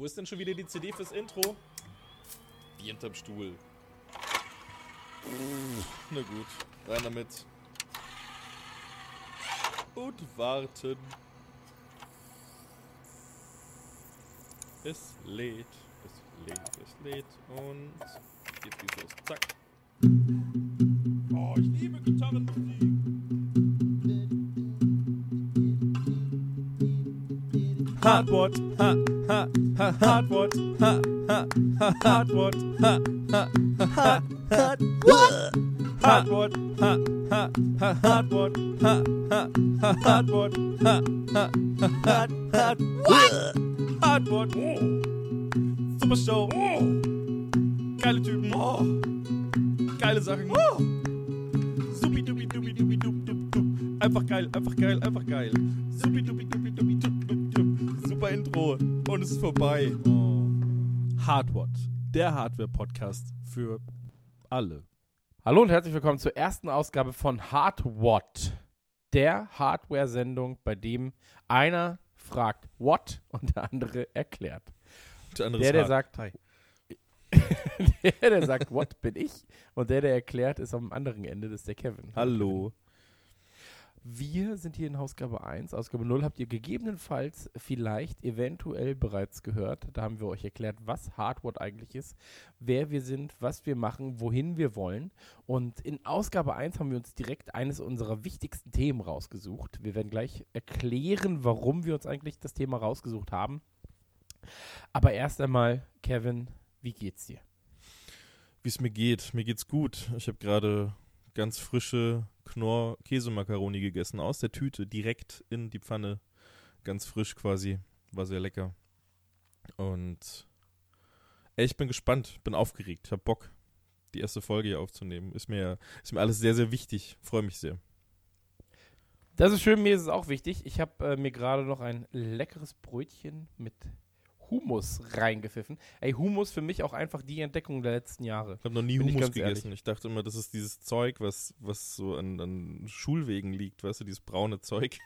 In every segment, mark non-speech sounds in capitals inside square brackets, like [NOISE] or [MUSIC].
Wo ist denn schon wieder die CD fürs Intro? Die hinterm Stuhl. Na gut, rein damit. Und warten. Es lädt, es lädt, es lädt und jetzt geht's los. Zack. Oh, ich liebe Gitarrenmusik. Hardwort, ha, ha, ha, Hardwort, ha, ha, ha, Hardwort, ha, ha, ha, Hardwort, Hardwort, ha, ha, ha, Hardwort, ha, ha, ha, Hardwort, ha, ha, ha, Hardwort, Hardwort, Super Show, geile Typen, geile Sachen, supi dupi dupi dupi dup dup dup, einfach geil, einfach geil, einfach geil, supi dupi dupi dupi Intro und es ist vorbei. Hardwort, der Hardware-Podcast für alle. Hallo und herzlich willkommen zur ersten Ausgabe von Hardwatt, der Hardware-Sendung, bei dem einer fragt What und der andere erklärt. Der, andere Der, der sagt, Hi. [LAUGHS] der, der sagt What bin ich und der, der erklärt, ist am anderen Ende, das ist der Kevin. Hallo. Wir sind hier in Ausgabe 1. Ausgabe 0 habt ihr gegebenenfalls vielleicht eventuell bereits gehört. Da haben wir euch erklärt, was Hardware eigentlich ist, wer wir sind, was wir machen, wohin wir wollen. Und in Ausgabe 1 haben wir uns direkt eines unserer wichtigsten Themen rausgesucht. Wir werden gleich erklären, warum wir uns eigentlich das Thema rausgesucht haben. Aber erst einmal, Kevin, wie geht's dir? Wie es mir geht. Mir geht's gut. Ich habe gerade ganz frische Knorr-Käsemakaroni gegessen. Aus der Tüte, direkt in die Pfanne. Ganz frisch quasi. War sehr lecker. Und ey, ich bin gespannt, bin aufgeregt, hab Bock, die erste Folge hier aufzunehmen. Ist mir, ist mir alles sehr, sehr wichtig. Freue mich sehr. Das ist schön, mir ist es auch wichtig. Ich habe äh, mir gerade noch ein leckeres Brötchen mit Humus reingepfiffen. Ey, Humus für mich auch einfach die Entdeckung der letzten Jahre. Ich habe noch nie Bin ich ganz gegessen. ehrlich. Ich dachte immer, das ist dieses Zeug, was, was so an, an Schulwegen liegt, weißt du, dieses braune Zeug.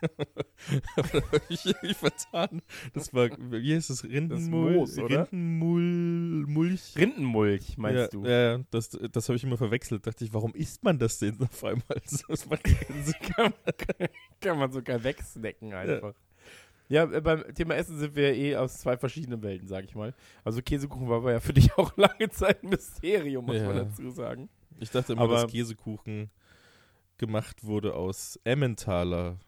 Aber da habe ich irgendwie vertan. Das war, wie heißt das? Rindenmul? Moos, oder? Rindenmul, Mulch? Rindenmulch, meinst ja, du? Ja, ja, das, das habe ich immer verwechselt. Dachte ich, warum isst man das denn auf einmal? [LAUGHS] Das macht keinen Sinn. kann, [LAUGHS] man, kann man sogar wegsnacken einfach. Ja, äh, beim Thema Essen sind wir ja eh aus zwei verschiedenen Welten, sag ich mal. Also Käsekuchen war ja für dich auch [LAUGHS] lange Zeit ein Mysterium, muss man Ja. dazu sagen. Ich dachte immer, Aber- dass Käsekuchen gemacht wurde aus Emmentaler.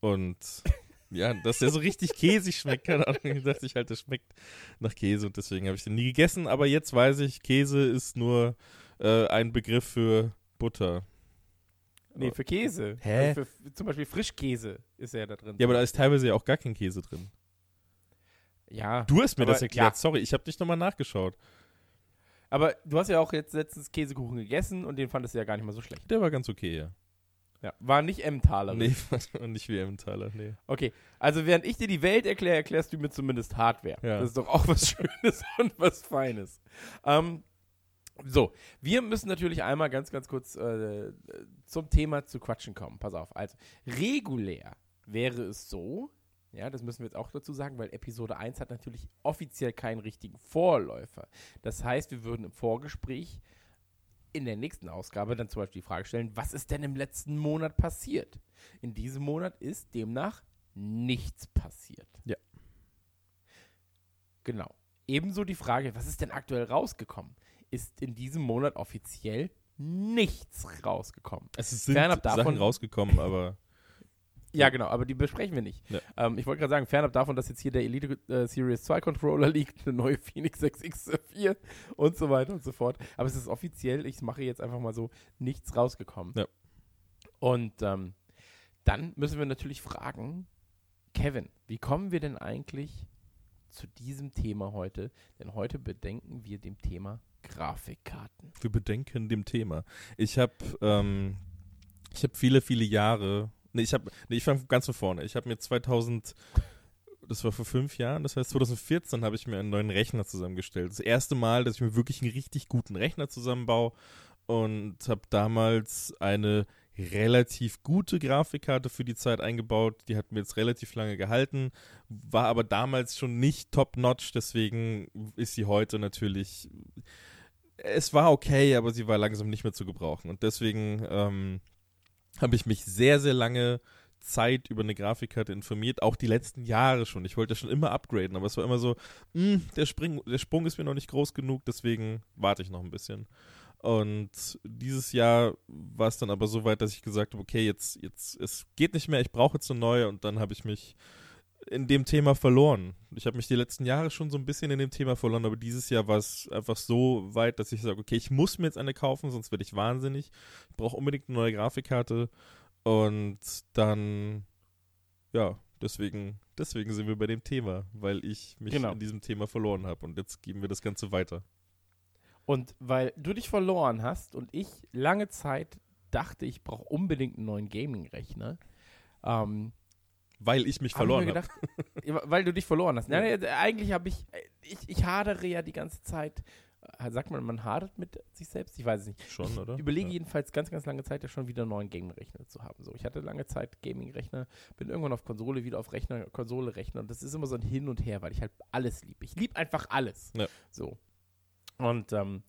Und [LAUGHS] ja, dass der so richtig käsig schmeckt, keine Ahnung. Ich dachte ich halt, der schmeckt nach Käse und deswegen habe ich den nie gegessen. Aber jetzt weiß ich, Käse ist nur äh, ein Begriff für Butter. Nee, für Käse. Hä? Also für, zum Beispiel Frischkäse ist ja da drin. Ja, aber da ist teilweise ja auch gar kein Käse drin. ja. Du hast mir das erklärt. ja. Sorry, ich habe nicht nochmal nachgeschaut. Aber du hast ja auch jetzt letztens Käsekuchen gegessen und den fandest du ja gar nicht mal so schlecht. Der war ganz okay, ja. Ja, war nicht Emmentaler. Nee, [LAUGHS] war nicht wie Emmentaler, nee. Okay, also während ich dir die Welt erkläre, erklärst du mir zumindest Hardware. Ja. Das ist doch auch was [LAUGHS] Schönes und was Feines. Ähm, so, wir müssen natürlich einmal ganz, ganz kurz äh, zum Thema zu quatschen kommen. Pass auf, also regulär wäre es so, ja, das müssen wir jetzt auch dazu sagen, weil Episode 1 hat natürlich offiziell keinen richtigen Vorläufer. Das heißt, wir würden im Vorgespräch in der nächsten Ausgabe dann zum Beispiel die Frage stellen, was ist denn im letzten Monat passiert? In diesem Monat ist demnach nichts passiert. Ja. Genau. Ebenso die Frage, was ist denn aktuell rausgekommen? Ist in diesem Monat offiziell nichts rausgekommen. Es sind Fernab davon- Sachen rausgekommen, aber [LAUGHS] Ja, genau, aber die besprechen wir nicht. Ja. Ähm, ich wollte gerade sagen, fernab davon, dass jetzt hier der Elite äh, Series 2 Controller liegt, [LAUGHS] eine neue Phoenix 6X4 und so weiter und so fort. Aber es ist offiziell, ich mache jetzt einfach mal so, nichts rausgekommen. Ja. Und ähm, dann müssen wir natürlich fragen, Kevin, wie kommen wir denn eigentlich zu diesem Thema heute? Denn heute bedenken wir dem Thema Grafikkarten. wir bedenken dem Thema. Ich habe ähm, habe viele, viele Jahre, nee, ich nee, ich fange ganz von vorne. Ich habe mir 2000, das war vor fünf Jahren, das heißt 2014 habe ich mir einen neuen Rechner zusammengestellt. Das erste Mal, dass ich mir wirklich einen richtig guten Rechner zusammenbaue und habe damals eine relativ gute Grafikkarte für die Zeit eingebaut. Die hat mir jetzt relativ lange gehalten, war aber damals schon nicht top-notch, deswegen ist sie heute natürlich. Es war okay, aber sie war langsam nicht mehr zu gebrauchen. Und deswegen ähm, habe ich mich sehr, sehr lange Zeit über eine Grafikkarte informiert, auch die letzten Jahre schon. Ich wollte schon immer upgraden, aber es war immer so, mh, hm, der, Spring, der Sprung ist mir noch nicht groß genug, deswegen warte ich noch ein bisschen. Und dieses Jahr war es dann aber so weit, dass ich gesagt habe, okay, jetzt, jetzt, es geht nicht mehr, ich brauche jetzt eine neue und dann habe ich mich in dem Thema verloren. Ich habe mich die letzten Jahre schon so ein bisschen in dem Thema verloren, aber dieses Jahr war es einfach so weit, dass ich sage, okay, ich muss mir jetzt eine kaufen, sonst werde ich wahnsinnig. Ich brauche unbedingt eine neue Grafikkarte und dann, ja, deswegen, deswegen sind wir bei dem Thema, weil ich mich genau. in diesem Thema verloren habe und jetzt geben wir das Ganze weiter. Und weil du dich verloren hast und ich lange Zeit dachte, ich brauche unbedingt einen neuen Gaming-Rechner. Ähm, weil ich mich verloren habe. [LAUGHS] weil du dich verloren hast. Ja. Nein, eigentlich habe ich, ich, ich hadere ja die ganze Zeit. Äh, sagt man, man hadert mit sich selbst? Ich weiß es nicht. Schon, oder? Ich überlege ja. jedenfalls ganz, ganz lange Zeit, ja schon wieder einen neuen Gaming-Rechner zu haben. So, ich hatte lange Zeit Gaming-Rechner, bin irgendwann auf Konsole, wieder auf Rechner, Konsole, Rechner. Und das ist immer so ein Hin und Her, weil ich halt alles liebe. Ich liebe einfach alles. Ja. So. Und ähm,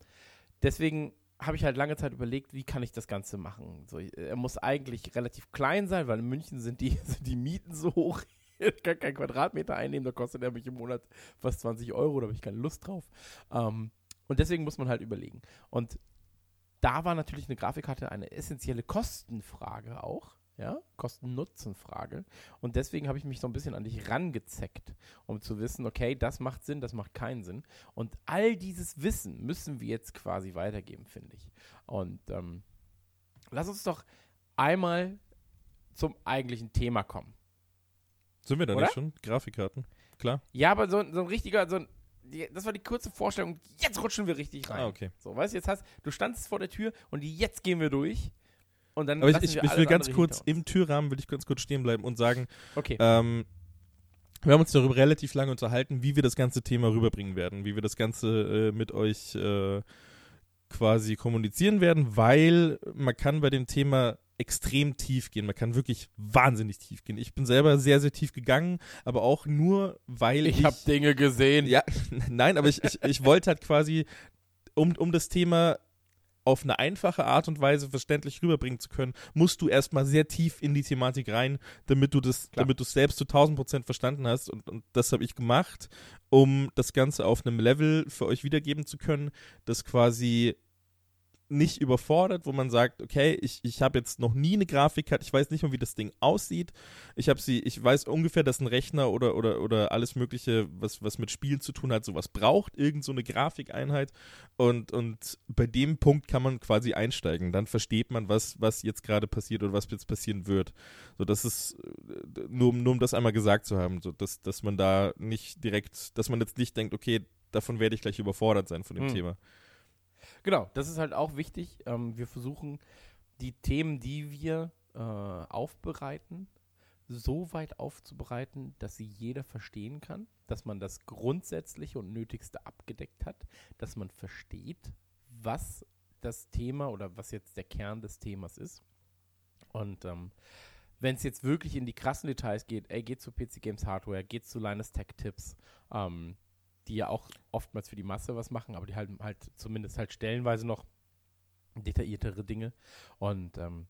deswegen habe ich halt lange Zeit überlegt, wie kann ich das Ganze machen. So, er muss eigentlich relativ klein sein, weil in München sind die, [LAUGHS] sind die Mieten so hoch. Ich [LAUGHS] kann keinen Quadratmeter einnehmen, da kostet er mich im Monat fast 20 Euro, da habe ich keine Lust drauf. Ähm, und deswegen muss man halt überlegen. Und da war natürlich eine Grafikkarte eine essentielle Kostenfrage auch ja, Kosten-Nutzen-Frage. Und deswegen habe ich mich so ein bisschen an dich rangezeckt, um zu wissen, okay, das macht Sinn, das macht keinen Sinn. Und all dieses Wissen müssen wir jetzt quasi weitergeben, finde ich. Und ähm, lass uns doch einmal zum eigentlichen Thema kommen. Sind wir da Oder? nicht schon? Grafikkarten, klar. Ja, aber so, so ein richtiger, so ein, das war die kurze Vorstellung. Jetzt rutschen wir richtig rein. Ah, okay. So, weißt du, jetzt hast du standst vor der Tür und jetzt gehen wir durch. Und dann Aber ich, ich, ich will ganz kurz im Türrahmen will ich ganz kurz stehen bleiben und sagen, okay. Ähm, wir haben uns darüber relativ lange unterhalten, wie wir das ganze Thema rüberbringen werden, wie wir das Ganze äh, mit euch äh, quasi kommunizieren werden, weil man kann bei dem Thema extrem tief gehen. Man kann wirklich wahnsinnig tief gehen. Ich bin selber sehr, sehr tief gegangen, aber auch nur, weil ich. Ich habe Dinge gesehen. Ja, [LAUGHS] nein, aber ich, ich, ich wollte halt quasi, um, um das Thema auf eine einfache Art und Weise verständlich rüberbringen zu können, musst du erstmal sehr tief in die Thematik rein, damit du das, Klar. damit du es selbst zu 1000 Prozent verstanden hast. Und, und das habe ich gemacht, um das Ganze auf einem Level für euch wiedergeben zu können, das quasi nicht überfordert, wo man sagt, okay, ich, ich habe jetzt noch nie eine Grafikkarte, ich weiß nicht mal, wie das Ding aussieht. Ich habe sie, ich weiß ungefähr, dass ein Rechner oder, oder, oder alles Mögliche, was, was mit Spielen zu tun hat, sowas braucht, irgend so eine Grafikeinheit. Und, und bei dem Punkt kann man quasi einsteigen. Dann versteht man, was, was jetzt gerade passiert oder was jetzt passieren wird. So, das ist äh, nur, nur um das einmal gesagt zu haben, so dass, dass man da nicht direkt, dass man jetzt nicht denkt, okay, davon werde ich gleich überfordert sein von dem hm. Thema. Genau, das ist halt auch wichtig. Ähm, wir versuchen die Themen, die wir äh, aufbereiten, so weit aufzubereiten, dass sie jeder verstehen kann, dass man das Grundsätzliche und Nötigste abgedeckt hat, dass man versteht, was das Thema oder was jetzt der Kern des Themas ist. Und ähm, wenn es jetzt wirklich in die krassen Details geht, ey, geht zu PC Games Hardware, geht zu Linus Tech Tips, ähm, die ja auch oftmals für die Masse was machen, aber die halt halt zumindest halt stellenweise noch detailliertere Dinge. Und ähm,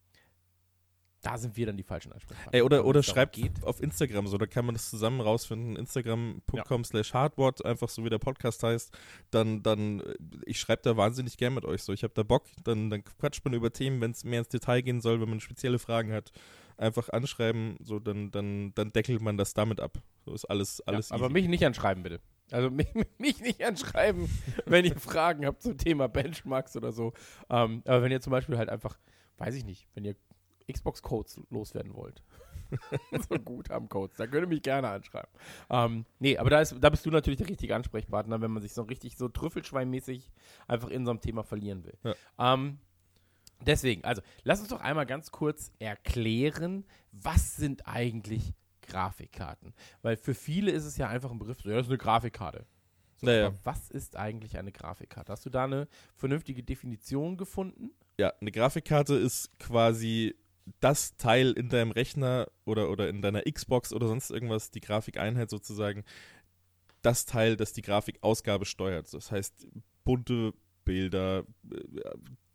da sind wir dann die falschen Ansprechpartner. Ey, oder, oder schreibt geht. auf Instagram so, da kann man das zusammen rausfinden. Instagram.com ja. slash hardboard, einfach so wie der Podcast heißt. Dann, dann, ich schreibe da wahnsinnig gern mit euch so. Ich habe da Bock, dann, dann quatscht man über Themen, wenn es mehr ins Detail gehen soll, wenn man spezielle Fragen hat. Einfach anschreiben, so dann, dann, dann deckelt man das damit ab. So ist alles, alles ja, Aber mich nicht anschreiben, bitte. Also [LAUGHS] mich, mich, nicht anschreiben, wenn ihr Fragen habt zum Thema Benchmarks oder so. Ähm, aber wenn ihr zum Beispiel halt einfach, weiß ich nicht, wenn ihr Xbox-Codes loswerden wollt. [LAUGHS] so gut am Codes, dann könnt ihr mich gerne anschreiben. Ähm, nee, aber da, ist, da bist du natürlich der richtige Ansprechpartner, wenn man sich so richtig so Trüffelschweinmäßig einfach in so einem Thema verlieren will. Ja. Ähm, deswegen, also lass uns doch einmal ganz kurz erklären, was sind eigentlich Grafikkarten. Weil für viele ist es ja einfach ein Begriff, so, ja, das ist eine Grafikkarte. So, naja. was ist eigentlich eine Grafikkarte? Hast du da eine vernünftige Definition gefunden? Ja, eine Grafikkarte ist quasi das Teil in deinem Rechner oder, oder in deiner Xbox oder sonst irgendwas, die Grafikeinheit sozusagen, das Teil, das die Grafikausgabe steuert. Das heißt, bunte Bilder,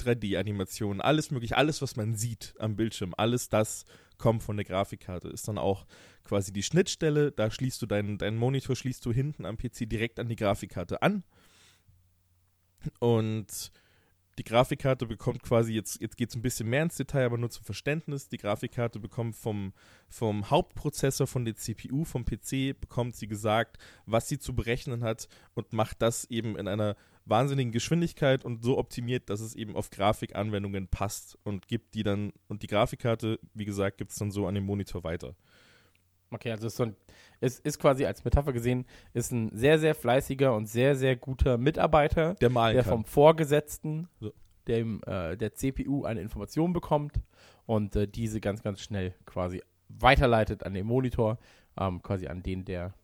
3D-Animationen, alles mögliche, alles, was man sieht am Bildschirm, alles das kommt von der Grafikkarte. Ist dann auch quasi die Schnittstelle, da schließt du deinen, deinen Monitor, schließt du hinten am PC direkt an die Grafikkarte an. Und die Grafikkarte bekommt quasi, jetzt, jetzt geht es ein bisschen mehr ins Detail, aber nur zum Verständnis, die Grafikkarte bekommt vom, vom Hauptprozessor, von der CPU, vom PC, bekommt sie gesagt, was sie zu berechnen hat und macht das eben in einer wahnsinnigen Geschwindigkeit und so optimiert, dass es eben auf Grafikanwendungen passt und gibt die dann, und die Grafikkarte, wie gesagt, gibt es dann so an den Monitor weiter. Okay, also ist, so ein, ist, ist quasi als Metapher gesehen, ist ein sehr, sehr fleißiger und sehr, sehr guter Mitarbeiter, der, malen der kann. vom Vorgesetzten, So. dem, äh, der CPU eine Information bekommt und äh, diese ganz, ganz schnell quasi weiterleitet an den Monitor, ähm, quasi an den, der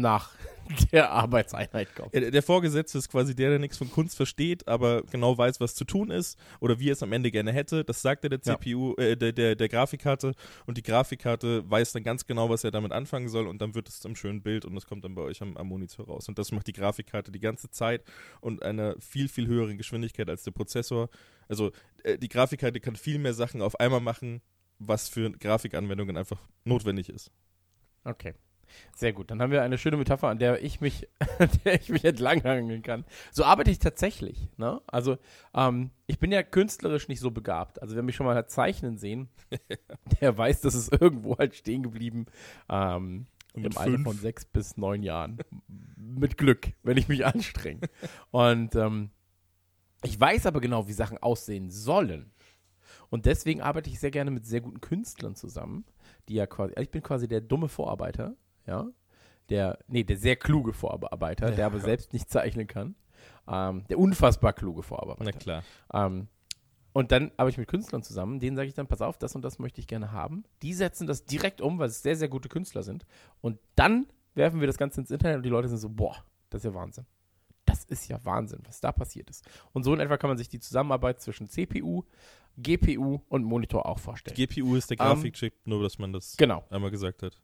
nach [LAUGHS] der Arbeitseinheit kommt. Ja, der- Vorgesetzte ist quasi der, der nichts von Kunst versteht, aber genau weiß, was zu tun ist oder wie er es am Ende gerne hätte. Das sagt er der Ja. CPU, äh, der, der, der Grafikkarte und die Grafikkarte weiß dann ganz genau, was er damit anfangen soll und dann wird es zum schönen Bild und das kommt dann bei euch am, am Monitor raus. Und das macht die Grafikkarte die ganze Zeit und einer viel, viel höheren Geschwindigkeit als der Prozessor. Also äh, die Grafikkarte kann viel mehr Sachen auf einmal machen, was für Grafikanwendungen einfach notwendig ist. Okay. Sehr gut. Dann haben wir eine schöne Metapher, an der ich mich, [LAUGHS] an der ich mich entlanghangeln kann. So arbeite ich tatsächlich. Ne? Also, ähm, ich bin ja künstlerisch nicht so begabt. Also, wer mich schon mal hat zeichnen sehen, [LAUGHS] der weiß, dass es irgendwo halt stehen geblieben. Ähm, Im mit Alter fünf? von sechs bis neun Jahren. Mit Glück, wenn ich mich anstrenge. Und ähm, ich weiß aber genau, wie Sachen aussehen sollen. Und deswegen arbeite ich sehr gerne mit sehr guten Künstlern zusammen, die ja quasi, ich bin quasi der dumme Vorarbeiter, ja, der, nee, der sehr kluge Vorarbeiter, der Ja. aber selbst nicht zeichnen kann, ähm, der unfassbar kluge Vorarbeiter. Na klar. Ähm, und dann arbeite ich mit Künstlern zusammen, denen sage ich dann, pass auf, das und das möchte ich gerne haben. Die setzen das direkt um, weil es sehr, sehr gute Künstler sind. Und dann werfen wir das Ganze ins Internet und die Leute sind so, boah, das ist ja Wahnsinn. Das ist ja Wahnsinn, was da passiert ist. Und so in etwa kann man sich die Zusammenarbeit zwischen CPU, GPU und Monitor auch vorstellen. GPU ist der Ähm, Grafikchip, nur dass man das genau. einmal gesagt hat.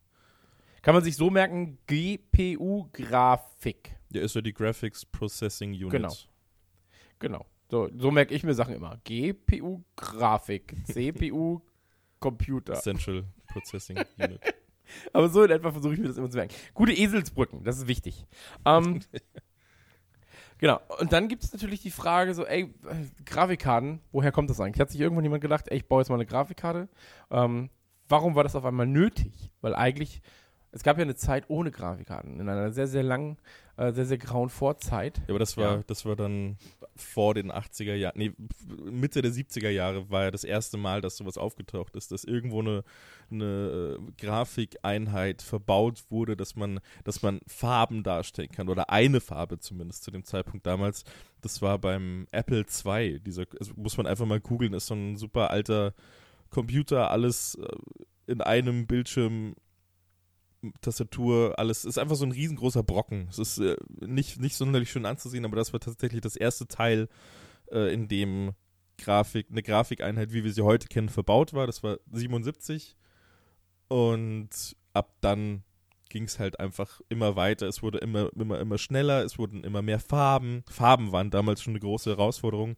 Kann man sich so merken, GPU-Grafik. Ja, ist ja die Graphics Processing Unit. Genau. Genau. So, so merke ich mir Sachen immer. GPU-Grafik, CPU, Computer. Central Processing Unit. [LAUGHS] Aber so in etwa versuche ich mir das immer zu merken. Gute Eselsbrücken, das ist wichtig. Ähm, [LAUGHS] genau. Und dann gibt es natürlich die Frage so, ey, Grafikkarten, woher kommt das eigentlich? Hat sich irgendwann jemand gedacht, ey, ich baue jetzt mal eine Grafikkarte? Ähm, warum war das auf einmal nötig? Weil eigentlich, es gab ja eine Zeit ohne Grafikkarten. In einer sehr, sehr langen, äh, sehr, sehr grauen Vorzeit. Ja, aber das war, Ja. das war dann vor den 80er Jahren, nee, Mitte der 70er Jahre war ja das erste Mal, dass sowas aufgetaucht ist, dass irgendwo eine, eine äh, Grafikeinheit verbaut wurde, dass man, dass man Farben darstellen kann oder eine Farbe zumindest zu dem Zeitpunkt damals. Das war beim Apple II, dieser, also muss man einfach mal googeln, ist so ein super alter Computer, alles äh, in einem Bildschirm Tastatur, alles ist einfach so ein riesengroßer Brocken. Es ist äh, nicht, nicht sonderlich schön anzusehen, aber das war tatsächlich das erste Teil, äh, in dem Grafik, eine Grafikeinheit, wie wir sie heute kennen, verbaut war. Das war 77. Und ab dann ging es halt einfach immer weiter. Es wurde immer, immer, immer schneller, es wurden immer mehr Farben. Farben waren damals schon eine große Herausforderung.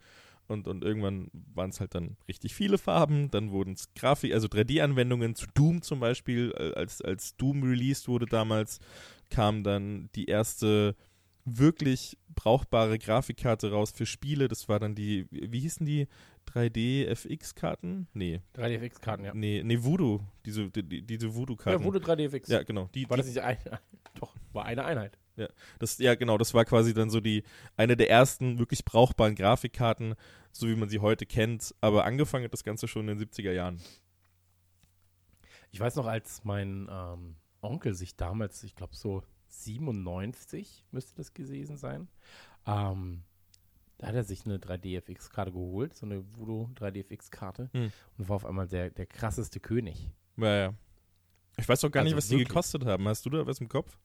Und, und irgendwann waren es halt dann richtig viele Farben. Dann wurden es Grafik, also 3D-Anwendungen zu Doom zum Beispiel, äh, als, als Doom released wurde damals, kam dann die erste wirklich brauchbare Grafikkarte raus für Spiele. Das war dann die, wie hießen die? 3D-FX-Karten? Nee. 3DFX-Karten, ja. Nee, nee, Voodoo. Diese, die, die- diese Voodoo-Karten. Ja, wurde 3DFX. Ja, genau. Die, War das nicht eine? [LAUGHS] Doch, war eine Einheit. Das, ja, genau, das war quasi dann so die, eine der ersten wirklich brauchbaren Grafikkarten, so wie man sie heute kennt. Aber angefangen hat das Ganze schon in den 70er Jahren. Ich weiß noch, als mein ähm, Onkel sich damals, ich glaube so 97 müsste das gewesen sein, ähm, da hat er sich eine 3DFX-Karte geholt, so eine Voodoo 3DFX-Karte Hm. und war auf einmal der, der krasseste König. Ja, ja. Ich weiß auch gar nicht, Also was die wirklich. gekostet haben. Hast du da was im Kopf?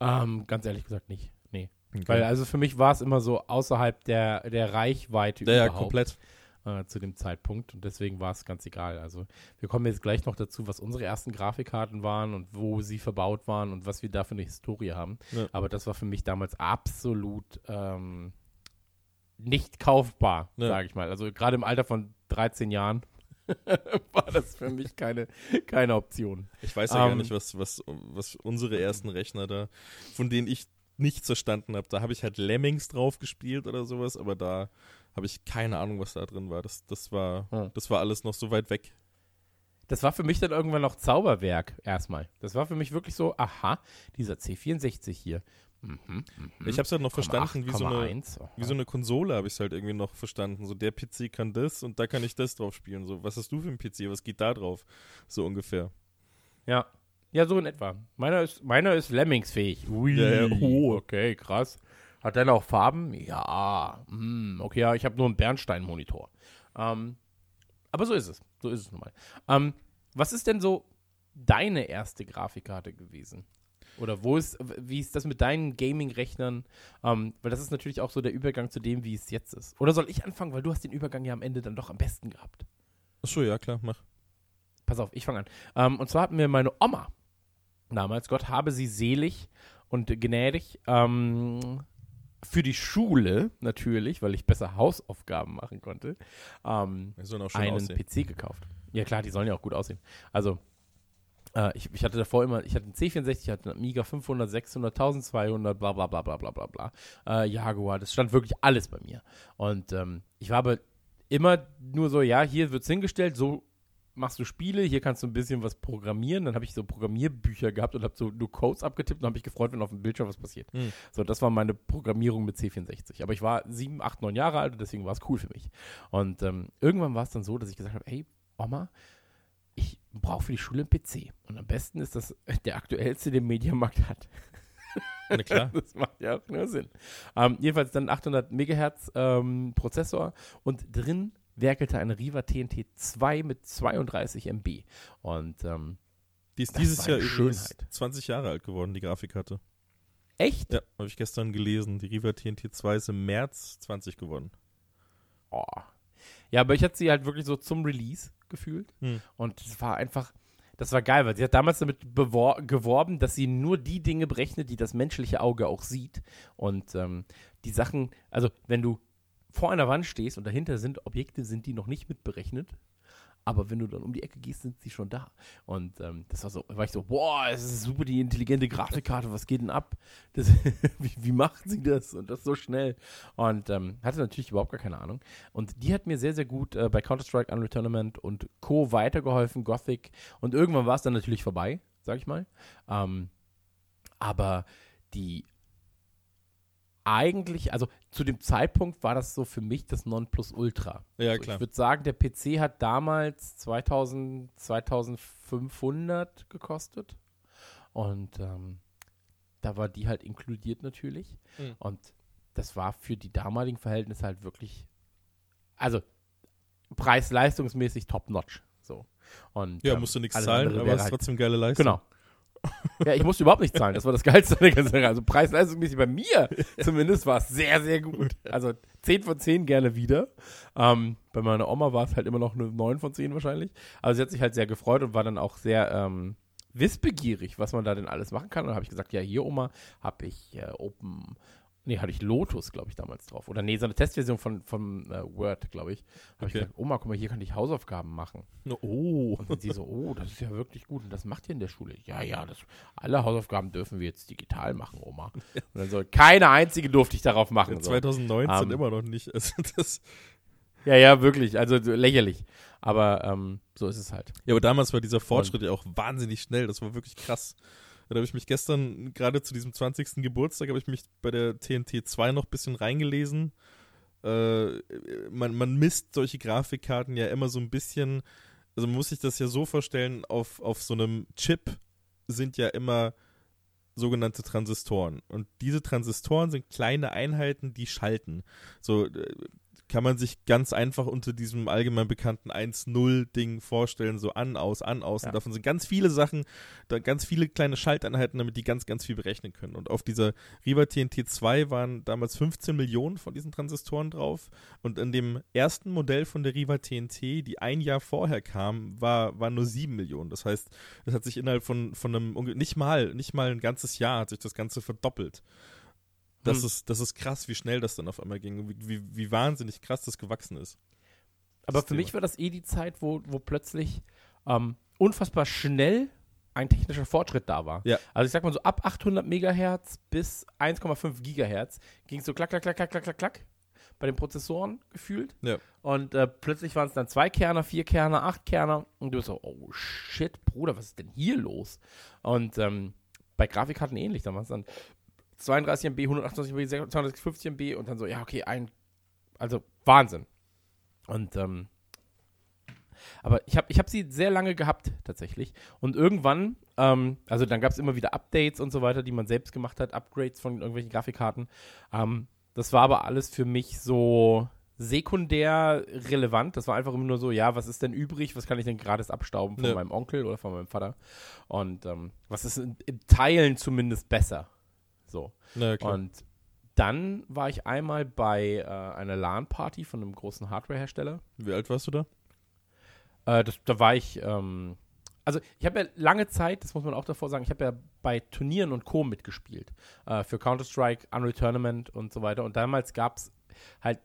Ähm, ganz ehrlich gesagt nicht. Nee. Okay. Weil also für mich war es immer so außerhalb der, der Reichweite ja, ja, überhaupt. komplett. äh, zu dem Zeitpunkt und deswegen war es ganz egal. Also wir kommen jetzt gleich noch dazu, was unsere ersten Grafikkarten waren und wo sie verbaut waren und was wir da für eine Historie haben. Ja. Aber das war für mich damals absolut ähm, nicht kaufbar, Ja. sage ich mal. Also gerade im Alter von 13 Jahren [LAUGHS] war das für mich keine, keine Option. Ich weiß ja gar Ähm, nicht, was, was, was unsere ersten Rechner da, von denen ich nichts verstanden habe. Da habe ich halt Lemmings drauf gespielt oder sowas, aber da habe ich keine Ahnung, was da drin war. Das, das war, Hm. das war alles noch so weit weg. Das war für mich dann irgendwann noch Zauberwerk erstmal. Das war für mich wirklich so, aha, dieser C64 hier. Mhm, mhm. Ich habe es halt noch 0,8, verstanden, wie so eine, 0,1, aha. wie so eine Konsole habe ich es halt irgendwie noch verstanden. So der PC kann das und da kann ich das drauf spielen. So, was hast du für einen PC? Was geht da drauf? So ungefähr. Ja. Ja, so in etwa. Meiner ist, meiner ist Lemmingsfähig. Ui, Ja, ja, oh. okay, krass. Hat der auch Farben? Ja. Hm, okay, ja, ich habe nur einen Bernstein-Monitor. Ähm, aber so ist es. So ist es nun mal. Ähm, was ist denn so deine erste Grafikkarte gewesen? Oder wo ist, wie ist das mit deinen Gaming-Rechnern? Ähm, weil das ist natürlich auch so der Übergang zu dem, wie es jetzt ist. Oder soll ich anfangen, weil du hast den Übergang ja am Ende dann doch am besten gehabt. Achso, ja, klar, mach. Pass auf, ich fange an. Ähm, und zwar hatten wir meine Oma damals, Gott habe sie selig und gnädig, ähm, für die Schule natürlich, weil ich besser Hausaufgaben machen konnte, ähm, einen aussehen. PC gekauft. Ja klar, die sollen ja auch gut aussehen. Also, äh, ich, ich hatte davor immer, ich hatte einen C64, ich hatte einen Amiga 500, 600, 1200, bla bla bla bla bla bla bla. Äh, Jaguar, das stand wirklich alles bei mir. Und ähm, ich war aber immer nur so, ja, hier wird's hingestellt, so machst du Spiele, hier kannst du ein bisschen was programmieren. Dann habe ich so Programmierbücher gehabt und habe so nur Codes abgetippt und habe mich gefreut, wenn auf dem Bildschirm was passiert. Hm. So, das war meine Programmierung mit C64. Aber ich war sieben, acht, neun Jahre alt und deswegen war es cool für mich. Und ähm, irgendwann war es dann so, dass ich gesagt habe, hey, Oma, ich brauche für die Schule einen PC. Und am besten ist das [LAUGHS] der aktuellste, den Mediamarkt hat. Na klar. [LAUGHS] Das macht ja auch nur Sinn. Ähm, jedenfalls dann 800 Megahertz ähm, Prozessor und drin werkelte eine Riva TNT 2 mit 32 MB. Und ähm, Die ist dieses Jahr übrigens Schönheit. 20 Jahre alt geworden, die Grafikkarte. echt? Ja, habe ich gestern gelesen. Die Riva TNT 2 ist im März 20 geworden. Oh. Ja, aber ich hatte sie halt wirklich so zum Release gefühlt. Hm. Und es war einfach, das war geil, weil sie hat damals damit geworben, dass sie nur die Dinge berechnet, die das menschliche Auge auch sieht. Und ähm, die Sachen, also wenn du vor einer Wand stehst und dahinter sind Objekte, sind die noch nicht mitberechnet. Aber wenn du dann um die Ecke gehst, sind sie schon da. Und ähm, das war so, war ich so, boah, es ist super die intelligente Grafikkarte, was geht denn ab? Das, [LAUGHS] wie, wie macht sie das? Und das so schnell. Und ähm, hatte natürlich überhaupt gar keine Ahnung. Und die hat mir sehr, sehr gut äh, bei Counter-Strike, Unreal Tournament und Co. weitergeholfen, Gothic. Und irgendwann war es dann natürlich vorbei, sag ich mal. Ähm, aber die eigentlich, also zu dem Zeitpunkt war das so für mich das Nonplusultra. Ja, Also klar. Ich würde sagen, der PC hat damals 2000, 2500 gekostet. Und ähm, da war die halt inkludiert natürlich. Mhm. Und das war für die damaligen Verhältnisse halt wirklich, also preis-leistungsmäßig top-notch. So. Und, Ja, ähm, musst du nichts zahlen, aber es ist halt- trotzdem geile Leistung. Genau. Ja, ich musste überhaupt nicht zahlen. Das war das Geilste an der ganzen Sache. Also preis-leistungsmäßig bei mir zumindest war es sehr, sehr gut. Also 10 von 10 gerne wieder. Ähm, bei meiner Oma war es halt immer noch eine 9 von 10 wahrscheinlich. Also sie hat sich halt sehr gefreut und war dann auch sehr ähm, wissbegierig, was man da denn alles machen kann. Und dann habe ich gesagt, ja, hier Oma, habe ich äh, Open, nee, hatte ich Lotus, glaube ich, damals drauf. Oder nee, so eine Testversion von, von äh, Word, glaube ich. Habe ich Okay. gesagt, Oma, guck mal, hier kann ich Hausaufgaben machen. Oh. Und sie so, oh, das ist ja wirklich gut. Und das macht ihr in der Schule? Ja, ja, das, alle Hausaufgaben dürfen wir jetzt digital machen, Oma. Und dann so, keine einzige durfte ich darauf machen. So. 2019 Ähm, immer noch nicht. [LAUGHS] Also das, Ja, ja, wirklich. Also so lächerlich. Aber ähm, so ist es halt. ja, aber damals war dieser Fortschritt ja auch wahnsinnig schnell. Das war wirklich krass. Da habe ich mich gestern, gerade zu diesem 20. Geburtstag, habe ich mich bei der TNT 2 noch ein bisschen reingelesen. Äh, man, man misst solche Grafikkarten ja immer so ein bisschen, also man muss sich das ja so vorstellen, auf, auf so einem Chip sind ja immer sogenannte Transistoren. Und diese Transistoren sind kleine Einheiten, die schalten. So, äh, kann man sich ganz einfach unter diesem allgemein bekannten 1-0-Ding vorstellen, so an, aus, an, aus. Ja. Und davon sind ganz viele Sachen, da ganz viele kleine Schalteinheiten, damit die ganz, ganz viel berechnen können. Und auf dieser Riva TNT 2 waren damals 15 Millionen von diesen Transistoren drauf. Und in dem ersten Modell von der Riva TNT, die ein Jahr vorher kam, war, war nur 7 Millionen. Das heißt, das hat sich innerhalb von, von einem, nicht mal, nicht mal ein ganzes Jahr hat sich das Ganze verdoppelt. Das, Hm. ist, das ist krass, wie schnell das dann auf einmal ging, wie, wie, wie wahnsinnig krass das gewachsen ist. Aber für Thema. mich war das eh die Zeit, wo, wo plötzlich ähm, unfassbar schnell ein technischer Fortschritt da war. Ja. Also ich sag mal so ab 800 Megahertz bis 1,5 Gigahertz ging es so klack, klack, klack, klack, klack, klack, bei den Prozessoren gefühlt. Ja. Und äh, plötzlich waren es dann zwei Kerner, vier Kerner, acht Kerner und du so, oh shit, Bruder, was ist denn hier los? Und ähm, bei Grafikkarten ähnlich, da waren es dann 32 MB, 128 MB, 250 MB und dann so, ja, okay, ein, also Wahnsinn. Und ähm, aber ich habe ich hab sie sehr lange gehabt, tatsächlich. Und irgendwann, ähm, also dann gab es immer wieder Updates und so weiter, die man selbst gemacht hat, Upgrades von irgendwelchen Grafikkarten. Ähm, das war aber alles für mich so sekundär relevant. Das war einfach immer nur so, ja, was ist denn übrig? Was kann ich denn gratis abstauben von Ja. meinem Onkel oder von meinem Vater? Und ähm, was ist in, in Teilen zumindest besser? So. Klar. Und dann war ich einmal bei äh, einer LAN-Party von einem großen Hardware-Hersteller. wie alt warst du da? Äh, das, da war ich, ähm, also ich habe ja lange Zeit, das muss man auch davor sagen, ich habe ja bei Turnieren und Co. mitgespielt. Äh, für Counter-Strike, Unreal Tournament und so weiter. Und damals gab es halt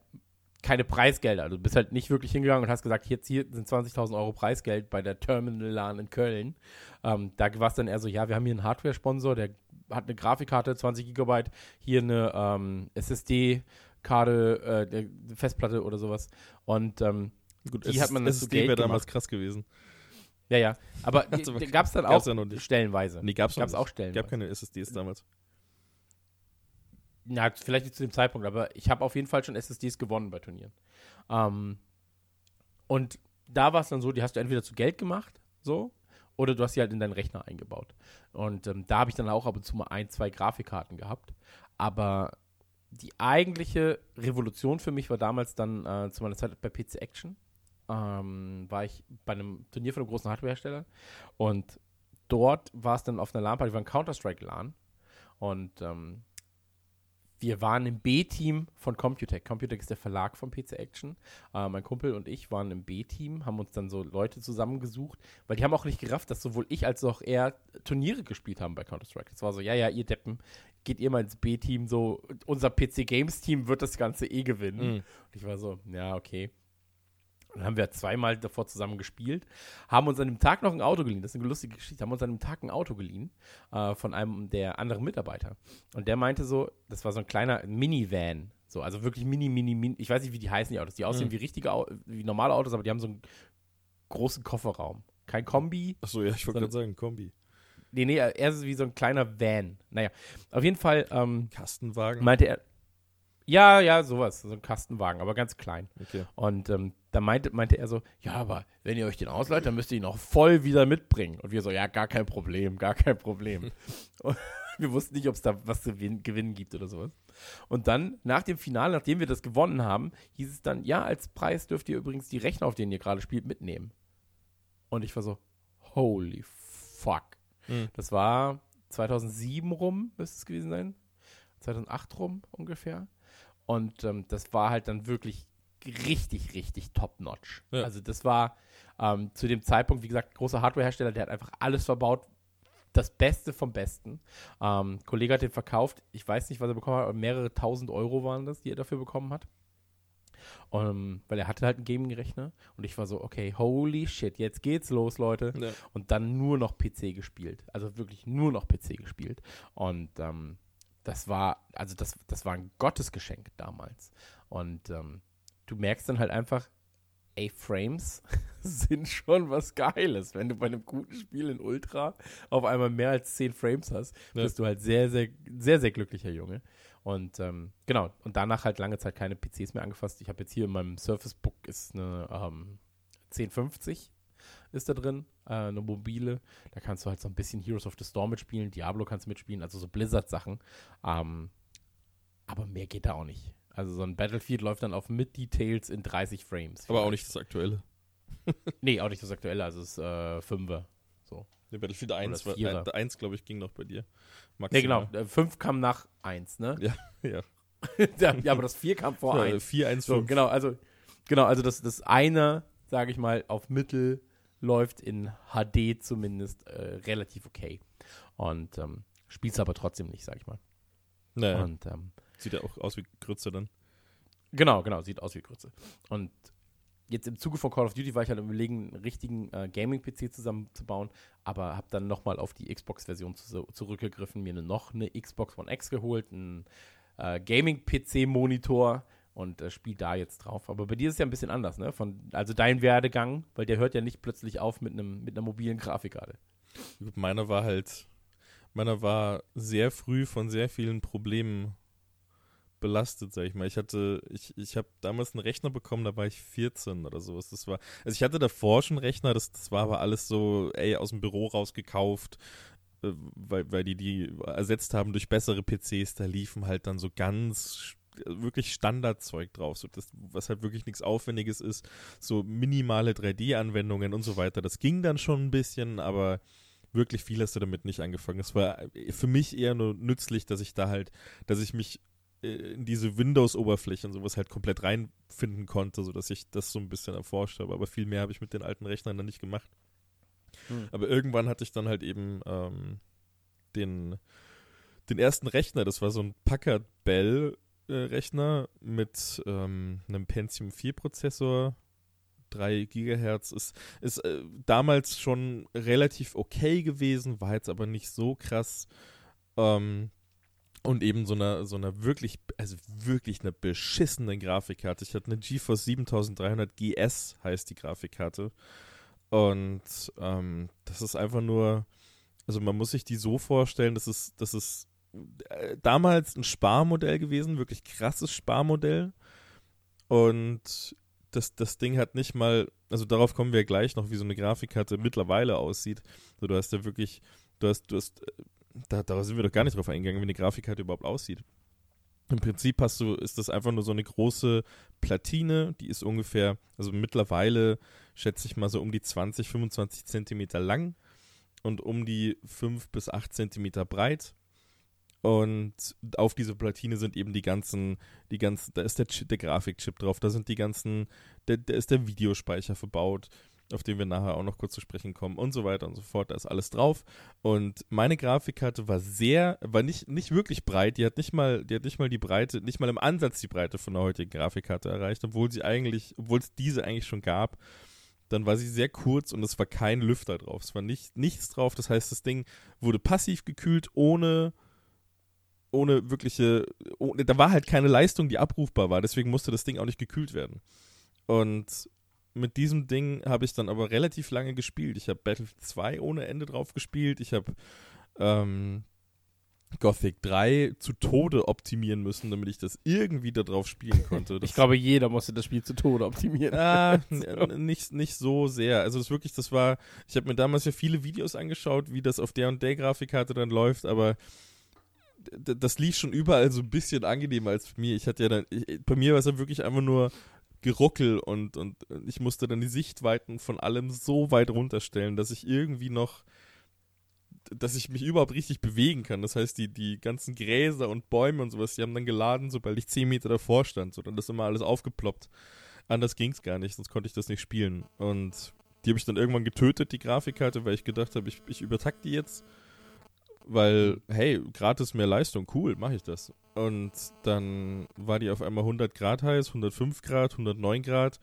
keine Preisgelder. Also du bist halt nicht wirklich hingegangen und hast gesagt, jetzt hier sind 20.000 Euro Preisgeld bei der Terminal LAN in Köln. Ähm, da war es dann eher so, ja, wir haben hier einen Hardware-Sponsor, der hat eine Grafikkarte, 20 Gigabyte, hier eine ähm, SSD-Karte, äh, Festplatte oder sowas. Und ähm, Gut, Die hat man das SSD wäre damals krass gewesen. ja, ja. Aber [LAUGHS] gab es dann auch ja stellenweise. Nee, Gab's nicht. auch stellenweise. Gab keine SSDs damals. Ja, vielleicht nicht zu dem Zeitpunkt, aber ich habe auf jeden Fall schon SSDs gewonnen bei Turnieren. Ähm, und da war es dann so, die hast du entweder zu Geld gemacht, so, oder du hast sie halt in deinen Rechner eingebaut. Und ähm, da habe ich dann auch ab und zu mal ein, zwei Grafikkarten gehabt. Aber die eigentliche Revolution für mich war damals dann äh, zu meiner Zeit bei PC Action. Ähm, war ich bei einem Turnier von einem großen Hardwarehersteller und dort war es dann auf einer LAN-Party, war ein Counter-Strike-LAN und ähm, wir waren im B-Team von Computec. Computec ist der Verlag von PC Action. Äh, mein Kumpel und ich waren im B-Team, haben uns dann so Leute zusammengesucht, weil die haben auch nicht gerafft, dass sowohl ich als auch er Turniere gespielt haben bei Counter-Strike. Es war so, ja, ja, ihr Deppen, geht ihr mal ins B-Team, so, unser PC Games-Team wird das Ganze eh gewinnen. Mhm. Und ich war so, ja, okay. Dann haben wir zweimal davor zusammen gespielt, haben uns an dem Tag noch ein Auto geliehen. Das ist eine lustige Geschichte. Haben uns an dem Tag ein Auto geliehen äh, von einem der anderen Mitarbeiter. Und der meinte so, das war so ein kleiner Minivan. So, also wirklich mini, mini, mini. Ich weiß nicht, wie die heißen, die Autos. Die aussehen Mhm. wie richtige, wie normale Autos, aber die haben so einen großen Kofferraum. Kein Kombi. Achso, ja, ich wollte gerade sagen, Kombi. Nee, nee, er ist wie so ein kleiner Van. Naja, auf jeden Fall ähm, Kastenwagen. meinte er, ja, ja, sowas, so ein Kastenwagen, aber ganz klein. Okay. Und ähm, da meinte, meinte er so, ja, aber wenn ihr euch den ausleiht, dann müsst ihr ihn auch voll wieder mitbringen. Und wir so, ja, gar kein Problem, gar kein Problem. [LAUGHS] Und wir wussten nicht, ob es da was zu gewin- gewinnen gibt oder sowas. Und dann, nach dem Finale, nachdem wir das gewonnen haben, hieß es dann, ja, als Preis dürft ihr übrigens die Rechner, auf denen ihr gerade spielt, mitnehmen. Und ich war so, holy fuck. Mhm. Das war 2007 rum, müsste es gewesen sein. 2008 rum ungefähr. Und ähm, das war halt dann wirklich richtig, richtig top-notch. Ja. Also das war ähm, zu dem Zeitpunkt, wie gesagt, großer Hardwarehersteller, der hat einfach alles verbaut. Das Beste vom Besten. Ähm, ein Kollege hat den verkauft. Ich weiß nicht, was er bekommen hat, aber mehrere tausend Euro waren das, die er dafür bekommen hat. Ähm, weil er hatte halt einen Gaming-Rechner. Und ich war so, okay, holy shit, jetzt geht's los, Leute Ja. und dann nur noch PC gespielt. Also wirklich nur noch PC gespielt. Und ähm, das war, also das, das war ein Gottesgeschenk damals. Und ähm, du merkst dann halt einfach, ey, Frames [LAUGHS] sind schon was Geiles. Wenn du bei einem guten Spiel in Ultra auf einmal mehr als 10 Frames hast, Ja. bist du halt sehr, sehr, sehr, sehr glücklicher Junge. Und ähm, genau, und danach halt lange Zeit keine PCs mehr angefasst. Ich habe jetzt hier in meinem Surface Book ist eine ähm, 1050 ist da drin, äh, eine mobile. Da kannst du halt so ein bisschen Heroes of the Storm mitspielen, Diablo kannst du mitspielen, also so Blizzard-Sachen. Ähm, aber mehr geht da auch nicht. Also so ein Battlefield läuft dann auf Mid-Details in 30 Frames. Aber auch nicht das aktuelle. [LAUGHS] Nee, auch nicht das aktuelle, also es ist äh, 5er. Der Battlefield 1, war, Vierer. äh, 1 glaube ich, ging noch bei dir. Nee, genau. Maximal. 5 kam nach 1, ne? Ja, [LAUGHS] ja. [LAUGHS] ja, ja, aber das 4 kam vor Ja, 1. 4, 1, So, 5. genau, also, genau, also das, das eine, sage ich mal, auf Mittel läuft in HD zumindest äh, relativ okay. Und ähm, spielst aber trotzdem nicht, sage ich mal. Naja, Und ähm, sieht ja auch aus wie Grütze dann. genau, genau, sieht aus wie Grütze. Und jetzt im Zuge von Call of Duty war ich halt am überlegen, einen richtigen äh, Gaming-PC zusammenzubauen, aber habe dann nochmal auf die Xbox-Version zu, zurückgegriffen, mir eine, noch eine Xbox One X geholt, einen äh, Gaming-PC-Monitor und äh, spiele da jetzt drauf. Aber bei dir ist es ja ein bisschen anders, ne? Von, also dein Werdegang, weil der hört ja nicht plötzlich auf mit einem mit einer mobilen Grafikkarte. Meiner war halt, meiner war sehr früh von sehr vielen Problemen belastet, sag ich mal. Ich hatte, ich, ich habe damals einen Rechner bekommen, da war ich 14 oder sowas. Das war, also ich hatte davor schon einen Rechner, das, das war aber alles so, ey, aus dem Büro rausgekauft, äh, weil, weil die die ersetzt haben durch bessere PCs, da liefen halt dann so ganz wirklich Standardzeug drauf, so das, was halt wirklich nichts Aufwendiges ist, so minimale 3D-Anwendungen und so weiter. Das ging dann schon ein bisschen, aber wirklich viel hast du damit nicht angefangen. Es war für mich eher nur nützlich, dass ich da halt, dass ich mich äh, in diese Windows-Oberfläche und sowas halt komplett reinfinden konnte, sodass ich das so ein bisschen erforscht habe. Aber viel mehr habe ich mit den alten Rechnern dann nicht gemacht. Hm. Aber irgendwann hatte ich dann halt eben ähm, den, den ersten Rechner, das war so ein Packard Bell äh, Rechner mit ähm, einem Pentium 4 Prozessor, 3 Gigahertz, ist, ist äh, damals schon relativ okay gewesen, war jetzt aber nicht so krass. Ähm, und eben so einer, so einer wirklich, also wirklich eine beschissene Grafikkarte. Ich hatte eine GeForce 7300 GS, heißt die Grafikkarte. Und ähm, das ist einfach nur, also man muss sich die so vorstellen, das ist, das ist äh, damals ein Sparmodell gewesen, wirklich krasses Sparmodell. Und das, das Ding hat nicht mal, also darauf kommen wir gleich noch, wie so eine Grafikkarte mittlerweile aussieht. Also du hast ja wirklich, du hast, du hast, äh, da, da sind wir doch gar nicht drauf eingegangen, wie eine Grafikkarte überhaupt aussieht. Im Prinzip hast du, ist das einfach nur so eine große Platine, die ist ungefähr, also mittlerweile schätze ich mal so um die 20, 25 Zentimeter lang und um die 5 bis 8 Zentimeter breit. Und auf dieser Platine sind eben die ganzen, die ganzen, da ist der, Chip, der Grafikchip drauf, da sind die ganzen, da, da ist der Videospeicher verbaut, auf den wir nachher auch noch kurz zu sprechen kommen und so weiter und so fort. Da ist alles drauf. Und meine Grafikkarte war sehr, war nicht, nicht wirklich breit. Die hat nicht mal, die hat nicht mal die Breite, nicht mal im Ansatz die Breite von der heutigen Grafikkarte erreicht, obwohl sie eigentlich, obwohl es diese eigentlich schon gab. Dann war sie sehr kurz und es war kein Lüfter drauf. Es war nicht, nichts drauf. Das heißt, das Ding wurde passiv gekühlt, ohne, ohne wirkliche, ohne, da war halt keine Leistung, die abrufbar war. Deswegen musste das Ding auch nicht gekühlt werden. Und mit diesem Ding habe ich dann aber relativ lange gespielt. Ich habe Battlefield 2 ohne Ende drauf gespielt. Ich habe ähm, Gothic 3 zu Tode optimieren müssen, damit ich das irgendwie da drauf spielen konnte. Ich glaube, jeder musste das Spiel zu Tode optimieren. Ah, [LAUGHS] n- nicht, nicht so sehr. Also das wirklich, das war, ich habe mir damals ja viele Videos angeschaut, wie das auf der und der Grafikkarte dann läuft, aber das lief schon überall so ein bisschen angenehmer als bei mir. Ich hatte ja dann, ich, bei mir war es ja wirklich einfach nur Geruckel und, und ich musste dann die Sichtweiten von allem so weit runterstellen, dass ich irgendwie noch, dass ich mich überhaupt richtig bewegen kann. Das heißt, die, die ganzen Gräser und Bäume und sowas, die haben dann geladen, sobald ich 10 Meter davor stand. So, dann ist immer alles aufgeploppt. Anders ging es gar nicht, sonst konnte ich das nicht spielen. Und die habe ich dann irgendwann getötet, die Grafikkarte, weil ich gedacht habe, ich, ich übertakt die jetzt. Weil, hey, gratis mehr Leistung, cool, mache ich das. Und dann war die auf einmal 100 Grad heiß, 105 Grad, 109 Grad.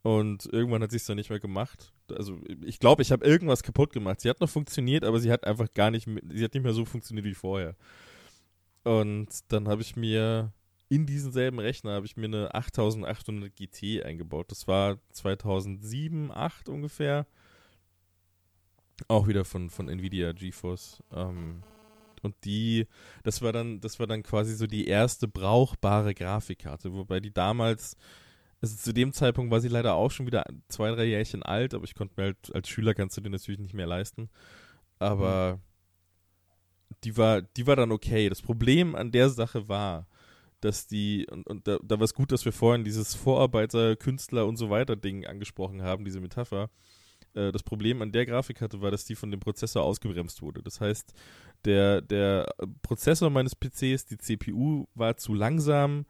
Und irgendwann hat sie es dann nicht mehr gemacht. Also ich glaube, ich habe irgendwas kaputt gemacht. Sie hat noch funktioniert, aber sie hat einfach gar nicht, mehr- sie hat nicht mehr so funktioniert wie vorher. Und dann habe ich mir in diesen selben Rechner habe ich mir eine 8800 GT eingebaut. Das war 2007, 2008 ungefähr. Auch wieder von, von Nvidia GeForce. Ähm, und die, das war dann, das war dann quasi so die erste brauchbare Grafikkarte, wobei die damals, also zu dem Zeitpunkt war sie leider auch schon wieder zwei, drei Jährchen alt, aber ich konnte mir halt, als Schüler kannst du den natürlich nicht mehr leisten. Aber die war, die war dann okay. Das Problem an der Sache war, dass die, und, und da, da war es gut, dass wir vorhin dieses Vorarbeiter, Künstler und so weiter Ding angesprochen haben, diese Metapher. Äh, das Problem an der Grafikkarte war, dass die von dem Prozessor ausgebremst wurde. Das heißt, der, der Prozessor meines PCs, die CPU, war zu langsam,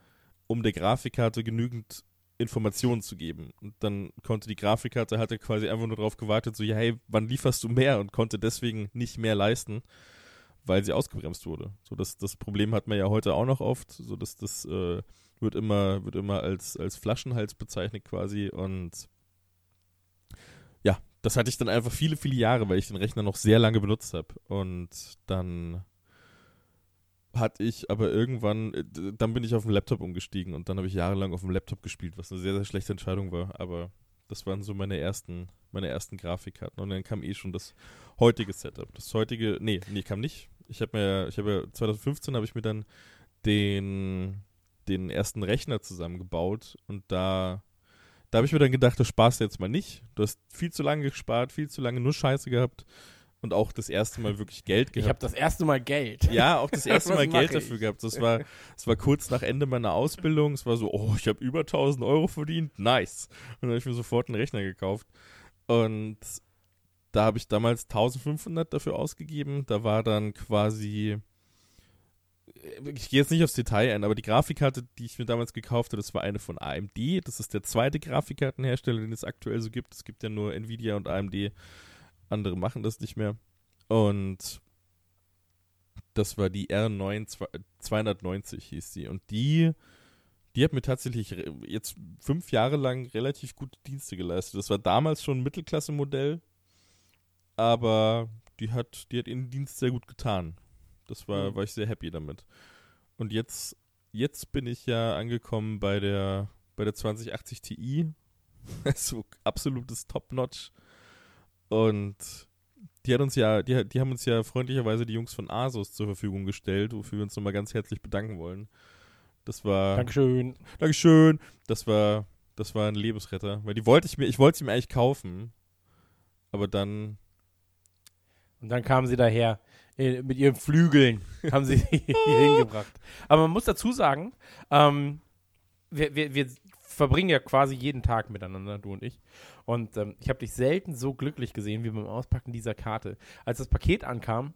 um der Grafikkarte genügend Informationen zu geben. Und dann konnte die Grafikkarte, hatte quasi einfach nur darauf gewartet, so, ja, hey, wann lieferst du mehr? Und konnte deswegen nicht mehr leisten weil sie ausgebremst wurde. So das, das Problem hat man ja heute auch noch oft, so dass das äh, wird immer wird immer als als Flaschenhals bezeichnet quasi und das hatte ich dann einfach viele viele Jahre, weil ich den Rechner noch sehr lange benutzt habe und dann hatte ich aber irgendwann, äh, dann bin ich auf den Laptop umgestiegen und dann habe ich jahrelang auf dem Laptop gespielt, was eine sehr, sehr schlechte Entscheidung war. Aber das waren so meine ersten, meine ersten Grafikkarten. Und dann kam eh schon das heutige Setup. Das heutige, nee, nee, kam nicht ich habe mir, ich habe 2015 habe ich mir dann den, den ersten Rechner zusammengebaut und da, da habe ich mir dann gedacht, das sparst du jetzt mal nicht. Du hast viel zu lange gespart, viel zu lange nur Scheiße gehabt und auch das erste Mal wirklich Geld gehabt. Ich habe das erste Mal Geld. Ja, auch das [LAUGHS] erste Mal Geld dafür gehabt. Das war, das war kurz nach Ende meiner Ausbildung. Es war so, oh, ich habe über 1000 Euro verdient, nice. Und dann habe ich mir sofort einen Rechner gekauft. Und da habe ich damals 1500 dafür ausgegeben. Da war dann quasi, ich gehe jetzt nicht aufs Detail ein, aber die Grafikkarte, die ich mir damals gekauft habe, das war eine von AMD. Das ist der zweite Grafikkartenhersteller, den es aktuell so gibt. Es gibt ja nur Nvidia und AMD. Andere machen das nicht mehr. Und das war die R9 290 hieß die. Und die, die hat mir tatsächlich jetzt fünf Jahre lang relativ gute Dienste geleistet. Das war damals schon ein Mittelklasse-Modell aber die hat, die hat ihren Dienst sehr gut getan. Das war, mhm. war ich sehr happy damit. Und jetzt, jetzt bin ich ja angekommen bei der, bei der 2080 Ti. [LAUGHS] so absolutes Top-Notch. Und die hat uns ja, die, die haben uns ja freundlicherweise die Jungs von Asus zur Verfügung gestellt, wofür wir uns nochmal ganz herzlich bedanken wollen. Das war. Dankeschön. Dankeschön. Das war, das war ein Lebensretter. Weil die wollte ich mir, ich wollte sie mir eigentlich kaufen. Aber dann und dann kamen sie daher mit ihren Flügeln, [LAUGHS] haben sie hier hingebracht. Aber man muss dazu sagen, ähm, wir, wir, wir verbringen ja quasi jeden Tag miteinander, du und ich. Und ähm, ich habe dich selten so glücklich gesehen wie beim Auspacken dieser Karte. Als das Paket ankam,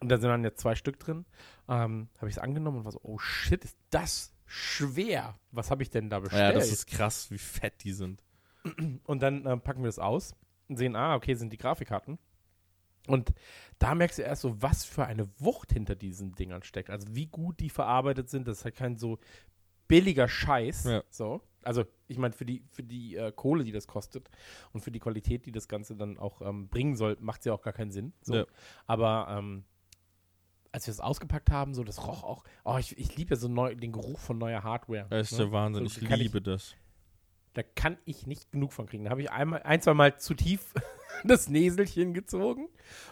und da sind dann ja zwei Stück drin, ähm, habe ich es angenommen und war so, oh shit, ist das schwer. Was habe ich denn da bestellt? Ja, das ist krass, wie fett die sind. Und dann äh, packen wir das aus und sehen, ah, okay, sind die Grafikkarten. Und da merkst du erst so, was für eine Wucht hinter diesen Dingern steckt. Also wie gut die verarbeitet sind. Das ist halt kein so billiger Scheiß. Ja. So. Also ich meine, für die, für die äh, Kohle, die das kostet und für die Qualität, die das Ganze dann auch ähm, bringen soll, macht es ja auch gar keinen Sinn. So. Ja. Aber ähm, als wir es ausgepackt haben, so das roch auch. Oh, ich, ich liebe ja so neu, den Geruch von neuer Hardware. Das ist ne? der Wahnsinn. So, ich liebe ich, das. Da kann ich nicht genug von kriegen. Da habe ich einmal, ein, zwei Mal zu tief [LAUGHS] das Näselchen gezogen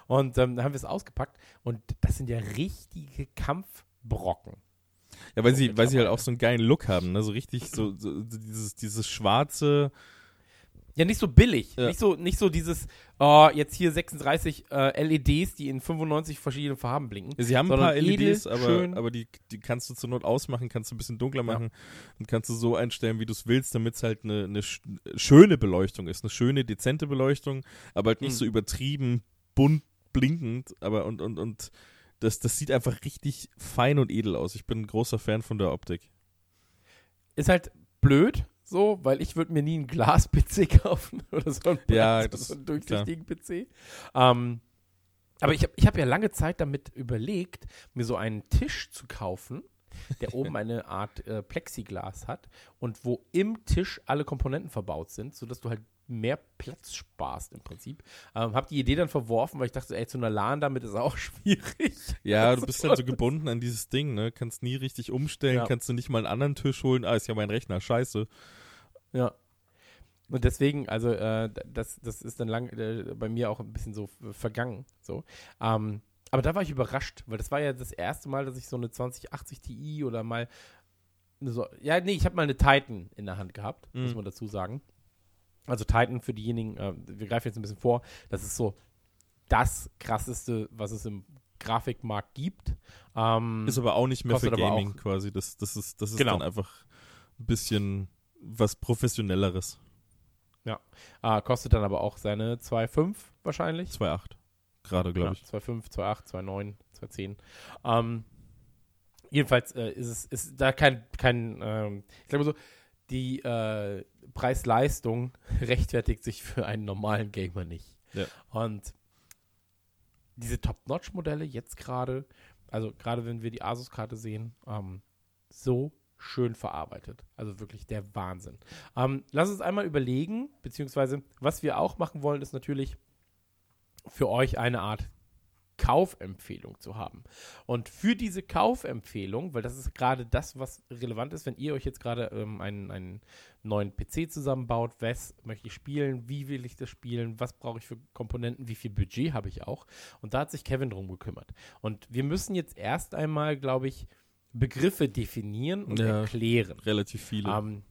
und ähm, dann haben wir es ausgepackt und das sind ja richtige Kampfbrocken. Ja, weil sie, weil sie halt auch so einen geilen Look haben, ne? So richtig so, so dieses, dieses schwarze, ja, nicht so billig. Ja. Nicht, so, nicht so dieses, oh, jetzt hier 36 äh, LEDs, die in 95 verschiedenen Farben blinken. Ja, sie haben ein paar LEDs, aber, aber die, die kannst du zur Not ausmachen, kannst du ein bisschen dunkler machen ja. und kannst du so einstellen, wie du es willst, damit es halt eine, eine schöne Beleuchtung ist. Eine schöne, dezente Beleuchtung, aber halt nicht mhm. so übertrieben bunt blinkend, aber und, und, und das, das sieht einfach richtig fein und edel aus. Ich bin ein großer Fan von der Optik. Ist halt blöd, so, weil ich würde mir nie einen Glas-PC [LAUGHS] kaufen oder so einen, ja, das, so einen durchsichtigen PC. Ähm, aber ich habe ich hab ja lange Zeit damit überlegt, mir so einen Tisch zu kaufen, der [LAUGHS] oben eine Art äh, Plexiglas hat und wo im Tisch alle Komponenten verbaut sind, sodass du halt mehr Platz sparst im Prinzip. Ähm, hab die Idee dann verworfen, weil ich dachte, ey, zu einer LAN damit ist auch [LAUGHS] schwierig. Ja, du bist halt so gebunden an dieses Ding, ne? Kannst nie richtig umstellen, ja. kannst du nicht mal einen anderen Tisch holen. Ah, ist ja mein Rechner, scheiße. Ja. Und deswegen, also, äh, das, das ist dann lang äh, bei mir auch ein bisschen so vergangen. So. Ähm, aber da war ich überrascht, weil das war ja das erste Mal, dass ich so eine 2080 Ti oder mal so, ja, nee, ich habe mal eine Titan in der Hand gehabt, mhm. muss man dazu sagen. Also Titan für diejenigen, äh, wir greifen jetzt ein bisschen vor, das ist so das krasseste, was es im Grafikmarkt gibt. Ähm, Ist aber auch nicht mehr für Gaming quasi. Das, das ist, das ist Genau. dann einfach ein bisschen was Professionelleres. äh, kostet dann aber auch seine 2,5 wahrscheinlich. 2,8 gerade, glaube ich. 2,5, 2,8, 2,9, 2,10. Ähm, jedenfalls äh, ist es ist da kein, kein ähm, ich glaube so, die äh, Preis-Leistung [LAUGHS] rechtfertigt sich für einen normalen Gamer nicht. Ja. Und diese Top-Notch-Modelle jetzt gerade, also gerade wenn wir die Asus-Karte sehen, ähm, so schön verarbeitet. Also wirklich der Wahnsinn. Ähm, lass uns einmal überlegen, beziehungsweise was wir auch machen wollen, ist natürlich für euch eine Art Kaufempfehlung zu haben. Und für diese Kaufempfehlung, weil das ist gerade das, was relevant ist, wenn ihr euch jetzt gerade ähm, einen, einen neuen PC zusammenbaut, was möchte ich spielen, wie will ich das spielen, was brauche ich für Komponenten, wie viel Budget habe ich auch. Und da hat sich Kevin drum gekümmert. Und wir müssen jetzt erst einmal, glaube ich, Begriffe definieren und Ja. erklären. Relativ viele. Ähm,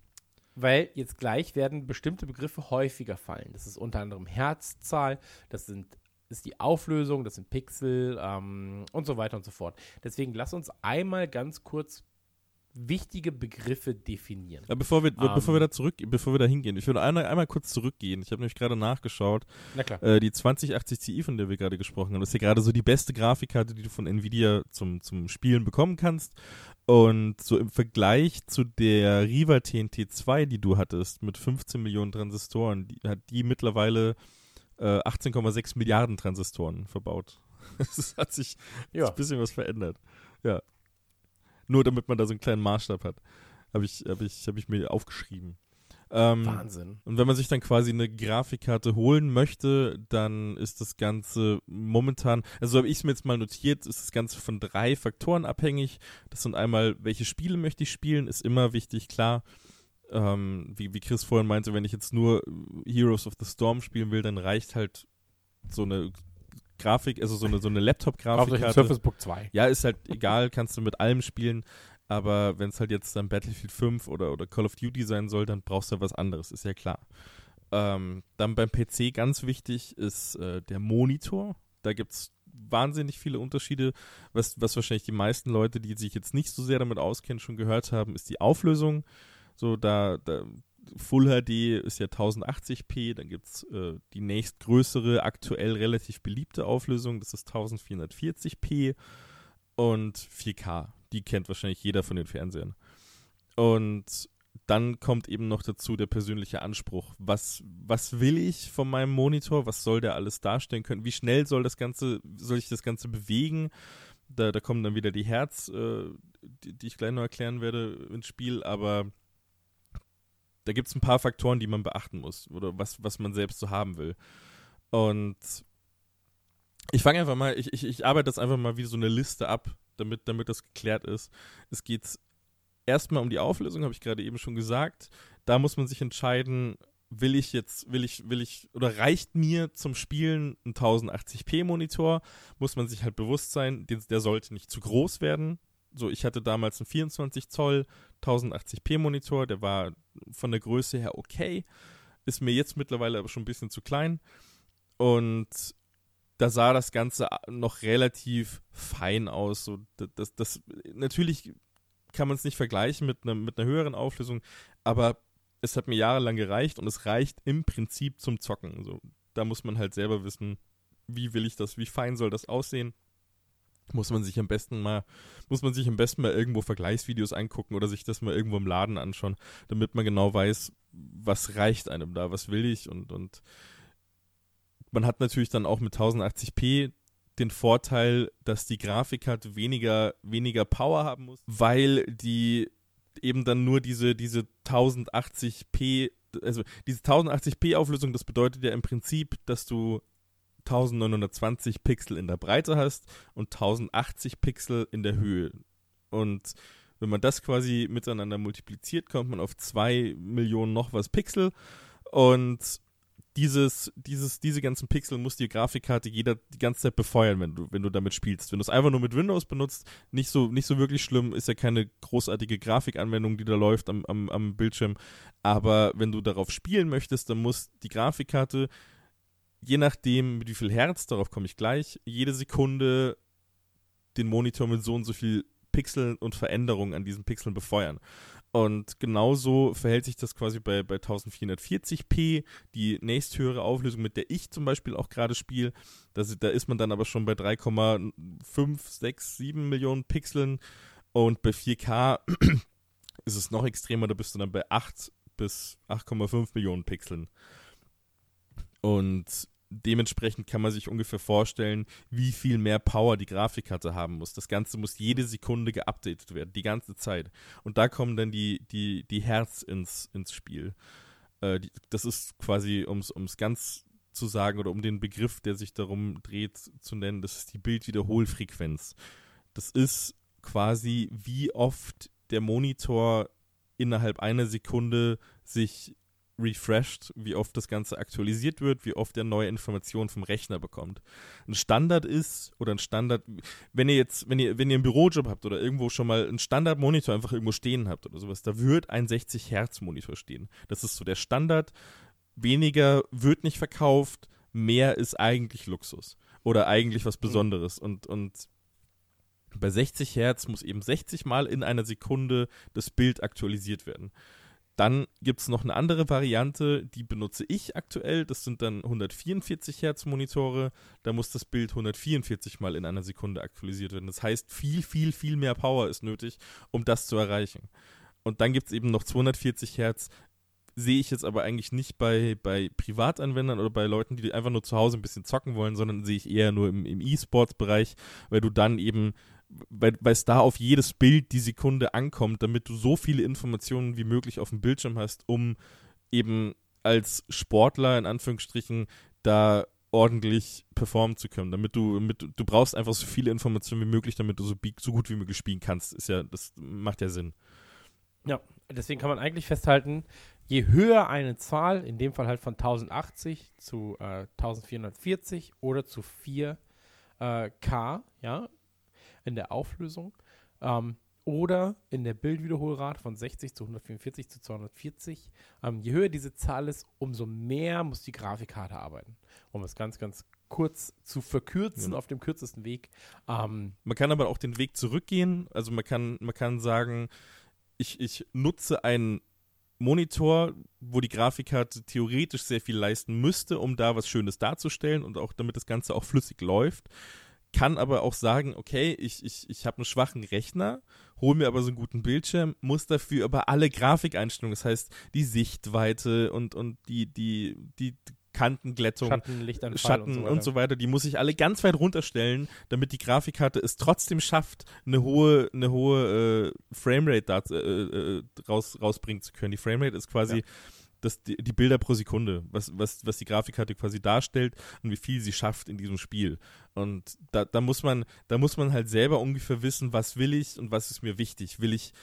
weil jetzt gleich werden bestimmte Begriffe häufiger fallen. Das ist unter anderem Herzzahl, das sind, ist die Auflösung, das sind Pixel ähm, und so weiter und so fort. Deswegen lass uns einmal ganz kurz wichtige Begriffe definieren. Aber bevor wir, Ähm. bevor wir da zurück, bevor wir da hingehen, ich würde einmal, einmal kurz zurückgehen. Ich habe nämlich gerade nachgeschaut. Na klar. Äh, die 2080 Ti, von der wir gerade gesprochen haben, ist ja gerade so die beste Grafikkarte, die du von Nvidia zum, zum Spielen bekommen kannst. Und so im Vergleich zu der Riva TNT 2, die du hattest, mit 15 Millionen Transistoren, die, hat die mittlerweile äh, 18,6 Milliarden Transistoren verbaut. [LAUGHS] Es hat sich Ja. ein bisschen was verändert. Ja. Nur damit man da so einen kleinen Maßstab hat. Habe ich, hab ich, hab ich mir aufgeschrieben. Ähm, Wahnsinn. und wenn man sich dann quasi eine Grafikkarte holen möchte, dann ist das Ganze momentan, also habe ich es mir jetzt mal notiert, ist das Ganze von drei Faktoren abhängig. Das sind einmal, welche Spiele möchte ich spielen, ist immer wichtig, klar. Ähm, wie, wie Chris vorhin meinte, wenn ich jetzt nur Heroes of the Storm spielen will, dann reicht halt so eine Grafik, also so eine, so eine Laptop-Grafikkarte. Surface Book 2. Ja, ist halt egal, kannst du mit allem spielen. Aber wenn es halt jetzt dann Battlefield 5 oder, oder Call of Duty sein soll, dann brauchst du was anderes, ist ja klar. Ähm, dann beim PC ganz wichtig ist äh, der Monitor. Da gibt es wahnsinnig viele Unterschiede. Was, was wahrscheinlich die meisten Leute, die sich jetzt nicht so sehr damit auskennen, schon gehört haben, ist die Auflösung. So, da, da Full HD ist ja 1080p, dann gibt es äh, die nächstgrößere, aktuell relativ beliebte Auflösung, das ist 1440p und 4K. Die kennt wahrscheinlich jeder von den Fernsehern. Und dann kommt eben noch dazu der persönliche Anspruch. Was, was will ich von meinem Monitor? Was soll der alles darstellen können? Wie schnell soll das Ganze, soll ich das Ganze bewegen? Da, da kommen dann wieder die Herz, äh, die, die ich gleich noch erklären werde, ins Spiel, aber da gibt es ein paar Faktoren, die man beachten muss oder was, was man selbst so haben will. Und ich fange einfach mal, ich, ich, ich arbeite das einfach mal wie so eine Liste ab, damit, damit das geklärt ist. Es geht erstmal um die Auflösung, habe ich gerade eben schon gesagt. Da muss man sich entscheiden, will ich jetzt, will ich, will ich, oder reicht mir zum Spielen ein 1080p Monitor? Muss man sich halt bewusst sein, der, der sollte nicht zu groß werden. So, ich hatte damals einen 24 Zoll 1080p Monitor, der war von der Größe her okay, ist mir jetzt mittlerweile aber schon ein bisschen zu klein. Und da sah das Ganze noch relativ fein aus. So, das, das, natürlich kann man es nicht vergleichen mit, einer mit einer höheren Auflösung, aber es hat mir jahrelang gereicht und es reicht im Prinzip zum Zocken. So, da muss man halt selber wissen, wie will ich das, wie fein soll das aussehen. Muss man sich am besten mal, muss man sich am besten mal irgendwo Vergleichsvideos angucken oder sich das mal irgendwo im Laden anschauen, damit man genau weiß, was reicht einem da, was will ich und, und man hat natürlich dann auch mit 1080p den Vorteil, dass die Grafikkarte weniger, weniger Power haben muss, weil die eben dann nur diese, diese 1080p, also diese 1080p Auflösung, das bedeutet ja im Prinzip, dass du 1920 Pixel in der Breite hast und 1080 Pixel in der Höhe. Und wenn man das quasi miteinander multipliziert, kommt man auf 2 Millionen noch was Pixel. Und dieses, dieses, diese ganzen Pixel muss die Grafikkarte jeder die ganze Zeit befeuern, wenn du, wenn du damit spielst. Wenn du es einfach nur mit Windows benutzt, nicht so, nicht so wirklich schlimm, ist ja keine großartige Grafikanwendung, die da läuft am, am, am Bildschirm. Aber wenn du darauf spielen möchtest, dann muss die Grafikkarte, je nachdem, mit wie viel Herz, darauf komme ich gleich, jede Sekunde den Monitor mit so und so viel Pixeln und Veränderungen an diesen Pixeln befeuern. Und genauso verhält sich das quasi bei, bei 1440p, die nächsthöhere Auflösung, mit der ich zum Beispiel auch gerade spiele. Da ist man dann aber schon bei 3,5, 6, 7 Millionen Pixeln. Und bei 4K [CLEARS THROAT] ist es noch extremer, da bist du dann bei 8 bis 8,5 Millionen Pixeln. Und dementsprechend kann man sich ungefähr vorstellen, wie viel mehr Power die Grafikkarte haben muss. Das Ganze muss jede Sekunde geupdatet werden, die ganze Zeit. Und da kommen dann die, die, die Herz ins, ins Spiel. Äh, die, das ist quasi, um es ganz zu sagen oder um den Begriff, der sich darum dreht, zu nennen, das ist die Bildwiederholfrequenz. Das ist quasi, wie oft der Monitor innerhalb einer Sekunde sich refreshed, wie oft das Ganze aktualisiert wird, wie oft er neue Informationen vom Rechner bekommt. Ein Standard ist, oder ein Standard, wenn ihr jetzt, wenn ihr, wenn ihr einen Bürojob habt oder irgendwo schon mal einen Standardmonitor einfach irgendwo stehen habt oder sowas, da wird ein 60 Hertz Monitor stehen. Das ist so der Standard. Weniger wird nicht verkauft, mehr ist eigentlich Luxus. Oder eigentlich was. Besonderes. Und, und bei 60 Hertz muss eben 60 Mal in einer Sekunde das Bild aktualisiert werden. Dann gibt es noch eine andere Variante, die benutze ich aktuell. Das sind dann 144 Hertz Monitore. Da muss das Bild 144 Mal in einer Sekunde aktualisiert werden. Das heißt, viel, viel, viel mehr Power ist nötig, um das zu erreichen. Und dann gibt es eben noch 240 Hertz. Sehe ich jetzt aber eigentlich nicht bei, bei Privatanwendern oder bei Leuten, die einfach nur zu Hause ein bisschen zocken wollen, sondern sehe ich eher nur im, im E-Sports-Bereich, weil du dann eben weil es da auf jedes Bild die Sekunde ankommt, damit du so viele Informationen wie möglich auf dem Bildschirm hast, um eben als Sportler in Anführungsstrichen da ordentlich performen zu können, damit du mit, du brauchst einfach so viele Informationen wie möglich, damit du so, so gut wie möglich spielen kannst. Ist ja, das macht ja Sinn. Ja, deswegen kann man eigentlich festhalten, je höher eine Zahl, in dem Fall halt von 1080 zu äh, 1440 oder zu 4K, äh, ja, in der Auflösung ähm, oder in der Bildwiederholrate von 60 zu 144 zu 240. Ähm, je höher diese Zahl ist, umso mehr muss die Grafikkarte arbeiten. Um es ganz, ganz kurz zu verkürzen ja. auf dem kürzesten Weg. Ähm, man kann aber auch den Weg zurückgehen. Also man kann, man kann sagen, ich, ich nutze einen Monitor, wo die Grafikkarte theoretisch sehr viel leisten müsste, um da was Schönes darzustellen und auch damit das Ganze auch flüssig läuft kann aber auch sagen, okay, ich, ich, ich habe einen schwachen Rechner, hole mir aber so einen guten Bildschirm, muss dafür aber alle Grafikeinstellungen, das heißt die Sichtweite und, und die, die, die Kantenglättung, Schatten, Schatten und so, und so, weiter, die muss ich alle ganz weit runterstellen, damit die Grafikkarte es trotzdem schafft, eine hohe, eine hohe äh, Framerate da, äh, äh, raus, rausbringen zu können. Die Framerate ist quasi ja das, die, die, Bilder pro Sekunde, was, was, was die Grafikkarte quasi darstellt und wie viel sie schafft in diesem Spiel. Und da, da, muss man, da muss man halt selber ungefähr wissen, was will ich und was ist mir wichtig. Will ich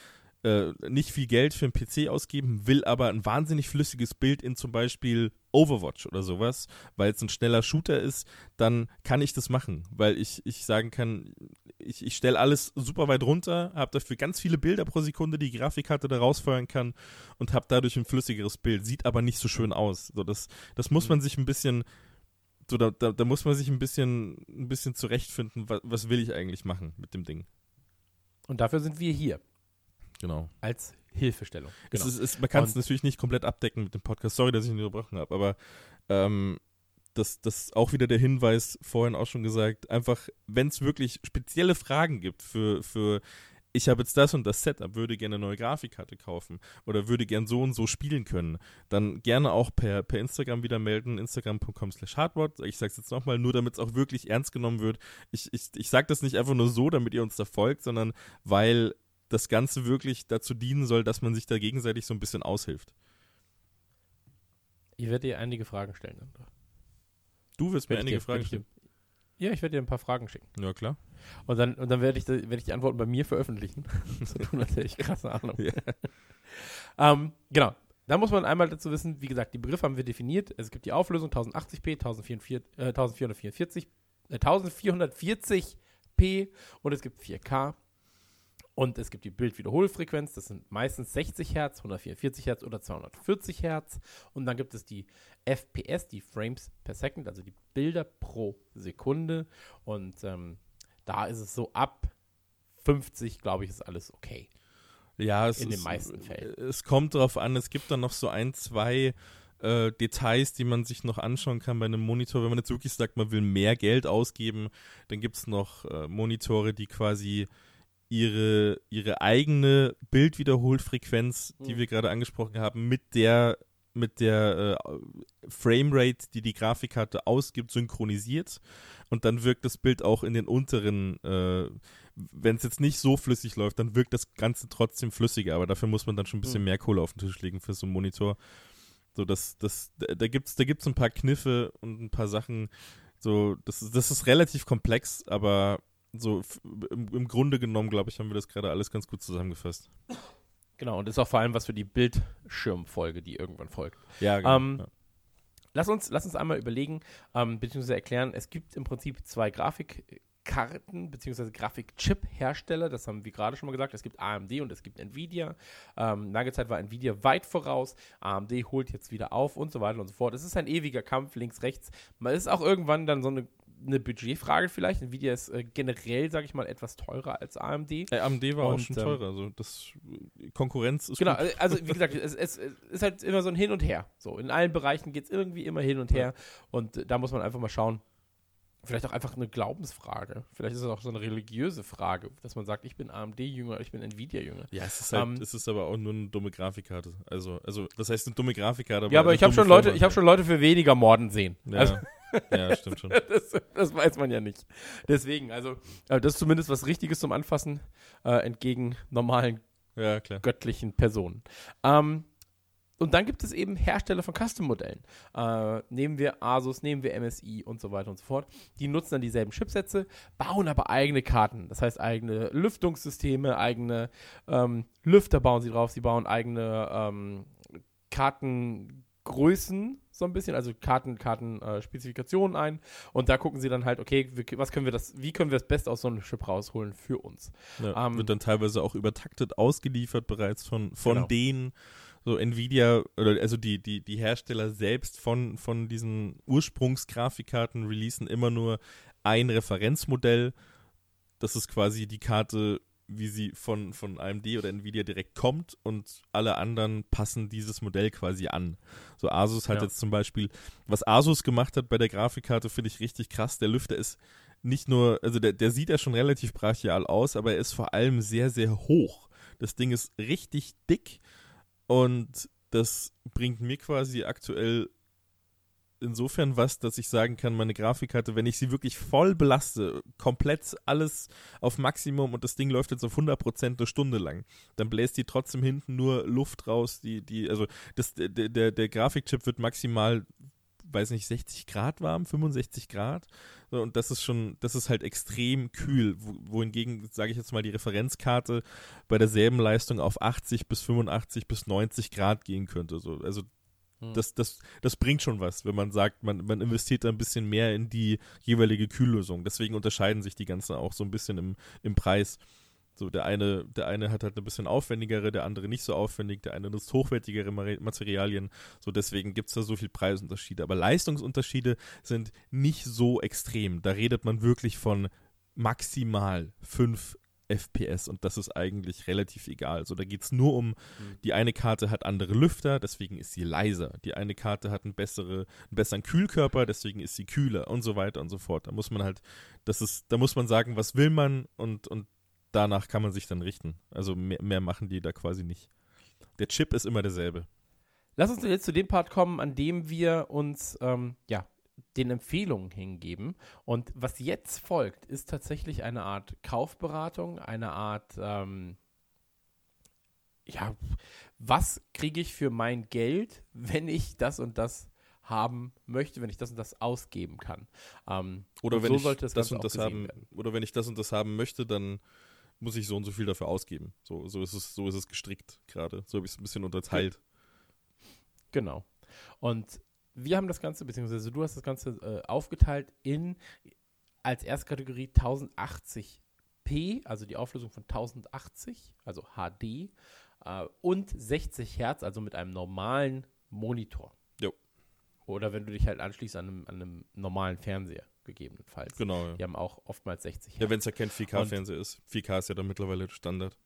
äh, nicht viel Geld für einen PC ausgeben, will aber ein wahnsinnig flüssiges Bild in zum Beispiel Overwatch oder sowas, weil es ein schneller Shooter ist, dann kann ich das machen, weil ich, ich sagen kann, ich, ich stelle alles super weit runter, habe dafür ganz viele Bilder pro Sekunde, die, die Grafikkarte da rausfeuern kann und habe dadurch ein flüssigeres Bild. Sieht aber nicht so schön aus. So, das, das muss man mhm. sich ein bisschen, so, da, da, da muss man sich ein bisschen, ein bisschen zurechtfinden, was, was will ich eigentlich machen mit dem Ding. Und dafür sind wir hier. Genau. Als Hilfestellung. Genau. Es ist, es, man kann es natürlich nicht komplett abdecken mit dem Podcast. Sorry, dass ich ihn unterbrochen habe, aber ähm, das, das auch wieder der Hinweis, vorhin auch schon gesagt, einfach, wenn es wirklich spezielle Fragen gibt für, für ich habe jetzt das und das Setup, würde gerne eine neue Grafikkarte kaufen oder würde gern so und so spielen können, dann gerne auch per, per Instagram wieder melden, instagram.com slash hardword. Ich sage es jetzt nochmal, nur damit es auch wirklich ernst genommen wird. Ich, ich, ich sage das nicht einfach nur so, damit ihr uns da folgt, sondern weil das Ganze wirklich dazu dienen soll, dass man sich da gegenseitig so ein bisschen aushilft. Ich werde dir einige Fragen stellen. Du wirst mir einige dir, Fragen stellen. Ja, ich werde dir ein paar Fragen schicken. Ja, klar. Und dann, und dann werde ich, werd ich die Antworten bei mir veröffentlichen. [LAUGHS] so tun, als hätte ich krasse Ahnung. Yeah. [LAUGHS] ähm, genau. Da muss man einmal dazu wissen, wie gesagt, die Begriffe haben wir definiert. Es gibt die Auflösung 1080p, 1444, äh, 1444, äh, 1440p und es gibt 4K. Und es gibt die Bildwiederholfrequenz, das sind meistens 60 Hertz, 144 Hertz oder 240 Hertz. Und dann gibt es die FPS, die Frames per Second, also die Bilder pro Sekunde. Und ähm, da ist es so ab 50, glaube ich, ist alles okay. Ja, es In den ist, meisten Fällen. Es kommt darauf an, es gibt dann noch so ein, zwei äh, Details, die man sich noch anschauen kann bei einem Monitor. Wenn man jetzt wirklich sagt, man will mehr Geld ausgeben, dann gibt es noch äh, Monitore, die quasi ihre, ihre eigene Bildwiederholfrequenz, die Mhm. wir gerade angesprochen haben, mit der mit der äh, Framerate, die die Grafikkarte ausgibt, synchronisiert und dann wirkt das Bild auch in den unteren, äh, wenn es jetzt nicht so flüssig läuft, dann wirkt das Ganze trotzdem flüssiger, aber dafür muss man dann schon ein bisschen Mhm. mehr Kohle auf den Tisch legen für so einen Monitor. So, das, das, da da gibt's, da gibt's ein paar Kniffe und ein paar Sachen. So, das, ist- das ist relativ komplex, aber so im, im Grunde genommen, glaube ich, haben wir das gerade alles ganz gut zusammengefasst. Genau, und das ist auch vor allem was für die Bildschirmfolge, die irgendwann folgt. Ja, Ähm, ja. Lass uns, lass uns einmal überlegen, ähm, beziehungsweise erklären, es gibt im Prinzip zwei Grafikkarten, beziehungsweise Grafikchip-Hersteller, das haben wir gerade schon mal gesagt, es gibt AMD und es gibt Nvidia. Ähm, lange Zeit war Nvidia weit voraus, AMD holt jetzt wieder auf und so weiter und so fort. Es ist ein ewiger Kampf links, rechts. Man ist auch irgendwann dann so eine, eine Budgetfrage vielleicht. Nvidia ist äh, generell, sage ich mal, etwas teurer als AMD. Äh, AMD war auch und, schon ähm, teurer. Also das Konkurrenz ist Genau, gut. äh, also wie gesagt, es, es, ist halt immer so ein Hin und Her. So, in allen Bereichen geht es irgendwie immer hin und her. Und äh, da muss man einfach mal schauen. Vielleicht auch einfach eine Glaubensfrage. Vielleicht ist es auch so eine religiöse Frage, dass man sagt, ich bin AMD-Jünger, ich bin Nvidia-Jünger. Ja, es ist halt, Ähm, es ist aber auch nur eine dumme Grafikkarte. Also, also das heißt eine dumme Grafikkarte. Ja, aber ich habe schon Leute, ich habe schon Leute für weniger Morden sehen. Ja, Also, ja stimmt schon. [LAUGHS] das, das weiß man ja nicht. Deswegen, also, äh, das ist zumindest was Richtiges zum Anfassen, äh, entgegen normalen Ja, klar. göttlichen Personen. Ähm, und dann gibt es eben Hersteller von Custom-Modellen. Äh, nehmen wir Asus, nehmen wir MSI und so weiter und so fort. Die nutzen dann dieselben Chipsätze, bauen aber eigene Karten. Das heißt, eigene Lüftungssysteme, eigene ähm, Lüfter bauen sie drauf. Sie bauen eigene ähm, Kartengrößen so ein bisschen, also Karten, Kartenspezifikationen ein. Und da gucken sie dann halt, okay, wie, was können wir das, wie können wir das Beste aus so einem Chip rausholen für uns? Ja, Ähm, wird dann teilweise auch übertaktet ausgeliefert bereits von, von Genau. denen, so Nvidia, oder also die, die, die Hersteller selbst von, von diesen Ursprungsgrafikkarten releasen immer nur ein Referenzmodell. Das ist quasi die Karte, wie sie von, von AMD oder Nvidia direkt kommt und alle anderen passen dieses Modell quasi an. So Asus hat Ja. jetzt zum Beispiel, was Asus gemacht hat bei der Grafikkarte, finde ich richtig krass. Der Lüfter ist nicht nur, also der, der sieht ja schon relativ brachial aus, aber er ist vor allem sehr, sehr hoch. Das Ding ist richtig dick und das bringt mir quasi aktuell insofern was, dass ich sagen kann, meine Grafikkarte, wenn ich sie wirklich voll belaste, komplett alles auf Maximum und das Ding läuft jetzt auf 100% eine Stunde lang, dann bläst die trotzdem hinten nur Luft raus, die, die, also das, der, der, der Grafikchip wird maximal, weiß nicht, 60 Grad warm, 65 Grad und das ist schon, das ist halt extrem kühl, wo, wohingegen, sage ich jetzt mal, die Referenzkarte bei derselben Leistung auf 80 bis 85 bis 90 Grad gehen könnte, so, also Hm. das, das, das bringt schon was, wenn man sagt, man, man investiert da ein bisschen mehr in die jeweilige Kühllösung. Deswegen unterscheiden sich die ganzen auch so ein bisschen im, im Preis. So, der eine, der eine hat halt ein bisschen aufwendigere, der andere nicht so aufwendig, der eine nutzt hochwertigere Materialien. So, deswegen gibt es da so viel Preisunterschiede. Aber Leistungsunterschiede sind nicht so extrem. Da redet man wirklich von maximal 5 FPS und das ist eigentlich relativ egal. So, da geht es nur um, die eine Karte hat andere Lüfter, deswegen ist sie leiser. Die eine Karte hat einen, bessere, einen besseren Kühlkörper, deswegen ist sie kühler und so weiter und so fort. Da muss man halt, das ist, da muss man sagen, was will man und, und danach kann man sich dann richten. Also mehr, mehr machen die da quasi nicht. Der Chip ist immer derselbe. Lass uns jetzt zu dem Part kommen, an dem wir uns ähm, ja, den Empfehlungen hingeben. Und was jetzt folgt, ist tatsächlich eine Art Kaufberatung, eine Art, ähm, ja, was kriege ich für mein Geld, wenn ich das und das haben möchte, wenn ich das und das ausgeben kann. Ähm, Oder wenn so ich das, das und das haben, werden. oder wenn ich das und das haben möchte, dann muss ich so und so viel dafür ausgeben. So, so ist es, so ist es gestrickt gerade. So habe ich es ein bisschen unterteilt. Genau. Und wir haben das Ganze, beziehungsweise du hast das Ganze äh, aufgeteilt in als Erstkategorie 1080p, also die Auflösung von 1080, also HD, äh, und 60 Hertz, also mit einem normalen Monitor. Jo. Oder wenn du dich halt anschließt an einem, an einem normalen Fernseher. Gegebenenfalls. Genau. Ja, Die haben auch oftmals 60 ja wenn es ja kein 4K-Fernseher Und- ist. 4K ist ja dann mittlerweile Standard.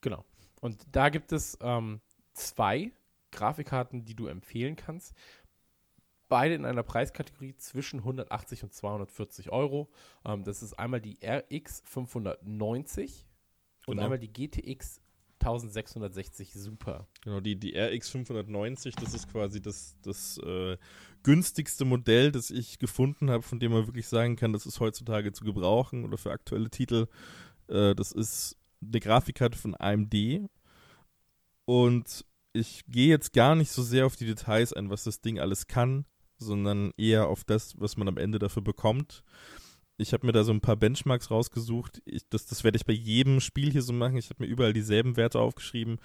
Genau. Und da gibt es ähm, zwei Grafikkarten, die du empfehlen kannst. Beide in einer Preiskategorie zwischen 180 und 240 Euro. Ähm, das ist einmal die RX 590 und Genau. einmal die GTX 1660 Super. Genau, die, die RX 590, das ist quasi das, das äh, günstigste Modell, das ich gefunden habe, von dem man wirklich sagen kann, das ist heutzutage zu gebrauchen oder für aktuelle Titel. Äh, das ist eine Grafikkarte von AMD. Und ich gehe jetzt gar nicht so sehr auf die Details ein, was das Ding alles kann, sondern eher auf das, was man am Ende dafür bekommt. Ich habe mir da so ein paar Benchmarks rausgesucht. Ich, das, das werde ich bei jedem Spiel hier so machen. Ich habe mir überall dieselben Werte aufgeschrieben.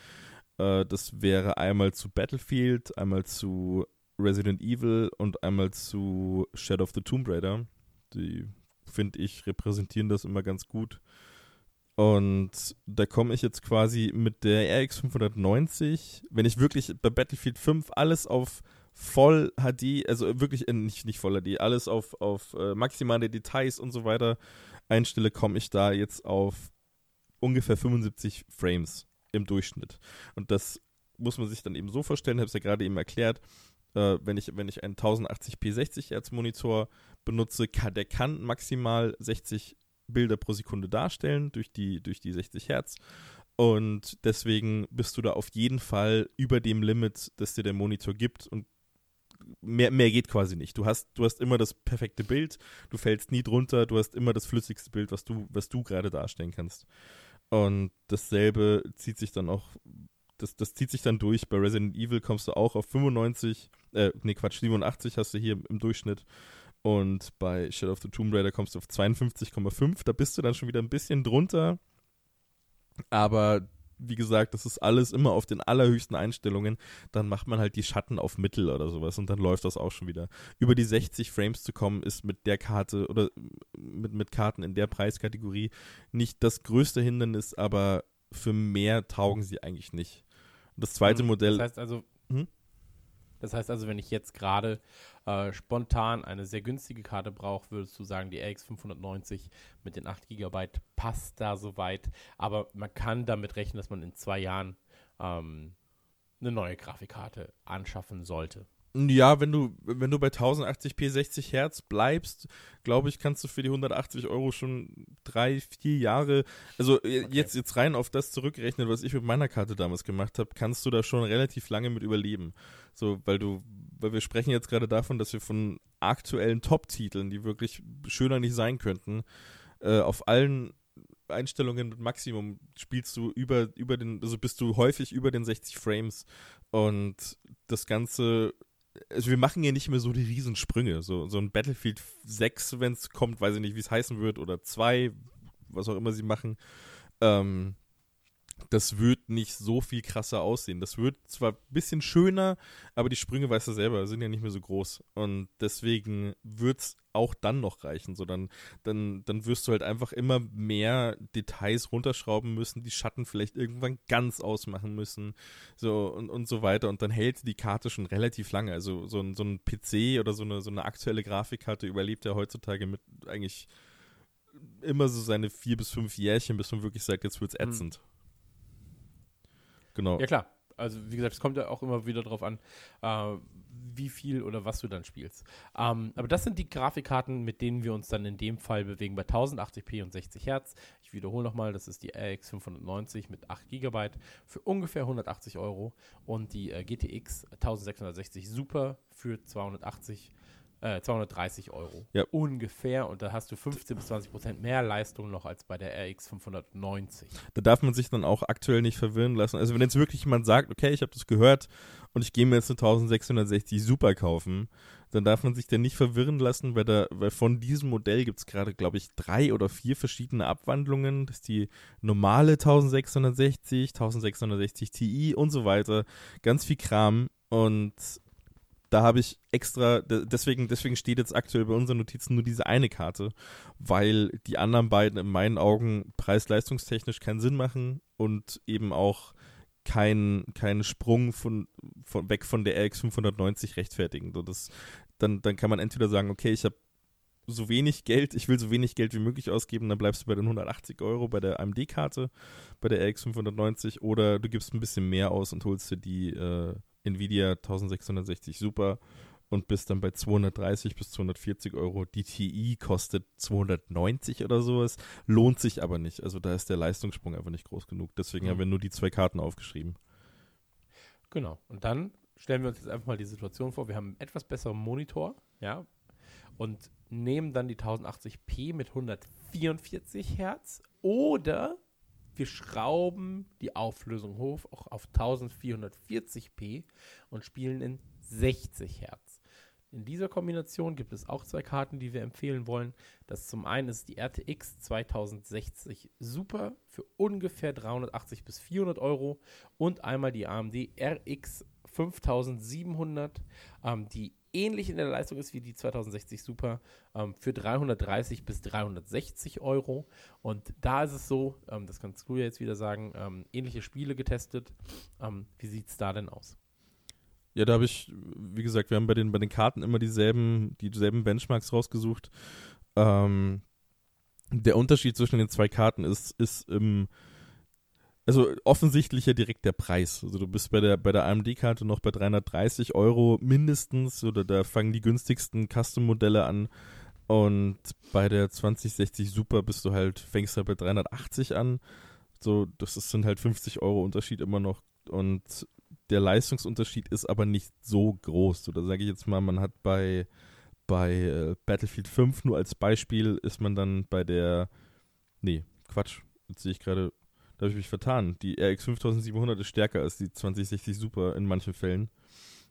Äh, das wäre einmal zu Battlefield, einmal zu Resident Evil und einmal zu Shadow of the Tomb Raider. Die, finde ich, repräsentieren das immer ganz gut. Und da komme ich jetzt quasi mit der RX 590, wenn ich wirklich bei Battlefield 5 alles auf voll HD, also wirklich äh, nicht, nicht voll HD, alles auf, auf äh, maximale Details und so weiter einstelle, komme ich da jetzt auf ungefähr 75 Frames im Durchschnitt. Und das muss man sich dann eben so vorstellen, habe es ja gerade eben erklärt, äh, wenn, ich, wenn ich einen 1080p 60 Hertz Monitor benutze, kann, der kann maximal 60 Bilder pro Sekunde darstellen durch die, durch die 60 Hertz. Und deswegen bist du da auf jeden Fall über dem Limit, das dir der Monitor gibt. Und mehr, mehr geht quasi nicht. Du hast, du hast immer das perfekte Bild, du fällst nie drunter, du hast immer das flüssigste Bild, was du, was du gerade darstellen kannst. Und dasselbe zieht sich dann auch, das, das zieht sich dann durch. Bei Resident Evil kommst du auch auf 95, äh, nee, Quatsch, 87 hast du hier im Durchschnitt. Und bei Shadow of the Tomb Raider kommst du auf 52,5. Da bist du dann schon wieder ein bisschen drunter. Aber wie gesagt, das ist alles immer auf den allerhöchsten Einstellungen. Dann macht man halt die Schatten auf Mittel oder sowas und dann läuft das auch schon wieder. Über die 60 Frames zu kommen, ist mit der Karte oder mit, mit Karten in der Preiskategorie nicht das größte Hindernis, aber für mehr taugen sie eigentlich nicht. Das zweite Mhm. Modell. Das heißt also, Mhm. Das heißt also, wenn ich jetzt gerade äh, spontan eine sehr günstige Karte brauche, würdest du sagen, die RX 590 mit den 8 GB passt da soweit. Aber man kann damit rechnen, dass man in zwei Jahren ähm, eine neue Grafikkarte anschaffen sollte. Ja, wenn du, wenn du bei 1080p 60 Hertz bleibst, glaube ich, kannst du für die 180 Euro schon drei, vier Jahre, also äh, jetzt, jetzt rein auf das zurückrechnen, was ich mit meiner Karte damals gemacht habe, kannst du da schon relativ lange mit überleben. So, weil du, weil wir sprechen jetzt gerade davon, dass wir von aktuellen Top-Titeln, die wirklich schöner nicht sein könnten, äh, auf allen Einstellungen mit Maximum spielst du über, über den, also bist du häufig über den 60 Frames und das Ganze also wir machen ja nicht mehr so die Riesensprünge. So, so ein Battlefield 6, wenn es kommt, weiß ich nicht, wie es heißen wird, oder 2, was auch immer sie machen. Ähm, das wird nicht so viel krasser aussehen. Das wird zwar ein bisschen schöner, aber die Sprünge, weißt du selber, sind ja nicht mehr so groß. Und deswegen wird es auch dann noch reichen. So, dann, dann, dann wirst du halt einfach immer mehr Details runterschrauben müssen, die Schatten vielleicht irgendwann ganz ausmachen müssen. So und, und so weiter. Und dann hält die Karte schon relativ lange. Also so ein, so ein PC oder so eine, so eine aktuelle Grafikkarte überlebt ja heutzutage mit eigentlich immer so seine vier bis fünf Jährchen, bis man wirklich sagt, jetzt wird's Hm. ätzend. Genau. Ja, klar. Also, wie gesagt, es kommt ja auch immer wieder drauf an, äh, wie viel oder was du dann spielst. Ähm, aber das sind die Grafikkarten, mit denen wir uns dann in dem Fall bewegen bei 1080p und 60 Hertz. Ich wiederhole nochmal, das ist die RX 590 mit 8 GB für ungefähr 180 Euro und die äh, GTX 1660 Super für 280 äh, 230 Euro. Ja. Ungefähr. Und da hast du 15 bis 20 Prozent mehr Leistung noch als bei der RX 590. Da darf man sich dann auch aktuell nicht verwirren lassen. Also wenn jetzt wirklich jemand sagt, okay, ich habe das gehört und ich gehe mir jetzt eine 1660 Super kaufen, dann darf man sich dann nicht verwirren lassen, weil, da, weil von diesem Modell gibt es gerade, glaube ich, drei oder vier verschiedene Abwandlungen. Das ist die normale 1660, 1660 Ti und so weiter. Ganz viel Kram und da habe ich extra, de- deswegen, deswegen steht jetzt aktuell bei unseren Notizen nur diese eine Karte, weil die anderen beiden in meinen Augen preis-leistungstechnisch keinen Sinn machen und eben auch keinen keinen Sprung von, von weg von der RX 590 rechtfertigen. So, das, dann, dann kann man entweder sagen, okay, ich habe so wenig Geld, ich will so wenig Geld wie möglich ausgeben, dann bleibst du bei den 180 Euro bei der AMD-Karte, bei der RX 590 oder du gibst ein bisschen mehr aus und holst dir die äh, Nvidia 1660 Super und bist dann bei 230 bis 240 Euro. Die TI kostet 290 oder sowas, lohnt sich aber nicht. Also da ist der Leistungssprung einfach nicht groß genug. Deswegen mhm. haben wir nur die zwei Karten aufgeschrieben. Genau. Und dann stellen wir uns jetzt einfach mal die Situation vor, wir haben einen etwas besseren Monitor, ja, und nehmen dann die 1080p mit 144 Hertz oder wir schrauben die Auflösung hoch auch auf 1440p und spielen in 60 Hertz. In dieser Kombination gibt es auch zwei Karten, die wir empfehlen wollen. Das zum einen ist die RTX 2060 Super für ungefähr 380 bis 400 Euro und einmal die AMD RX 5700, ähm, die ähnlich in der Leistung ist wie die 2060 Super, ähm, für 330 bis 360 Euro. Und da ist es so, ähm, das kannst du ja jetzt wieder sagen, ähm, ähnliche Spiele getestet. Ähm, wie sieht es da denn aus? Ja, da habe ich, wie gesagt, wir haben bei den, bei den Karten immer dieselben, dieselben Benchmarks rausgesucht. Ähm, der Unterschied zwischen den zwei Karten ist, ist im also offensichtlich ja direkt der Preis. Also du bist bei der, bei der AMD-Karte noch bei 330 Euro mindestens oder da fangen die günstigsten Custom-Modelle an. Und bei der 2060 Super bist du halt, fängst halt bei 380 an. So, das ist, sind halt 50 Euro Unterschied immer noch. Und der Leistungsunterschied ist aber nicht so groß. So, da sage ich jetzt mal, man hat bei, bei äh, Battlefield 5 nur als Beispiel ist man dann bei der, nee, Quatsch, jetzt sehe ich gerade, da habe ich mich vertan. Die RX 5700 ist stärker als die 2060 Super in manchen Fällen.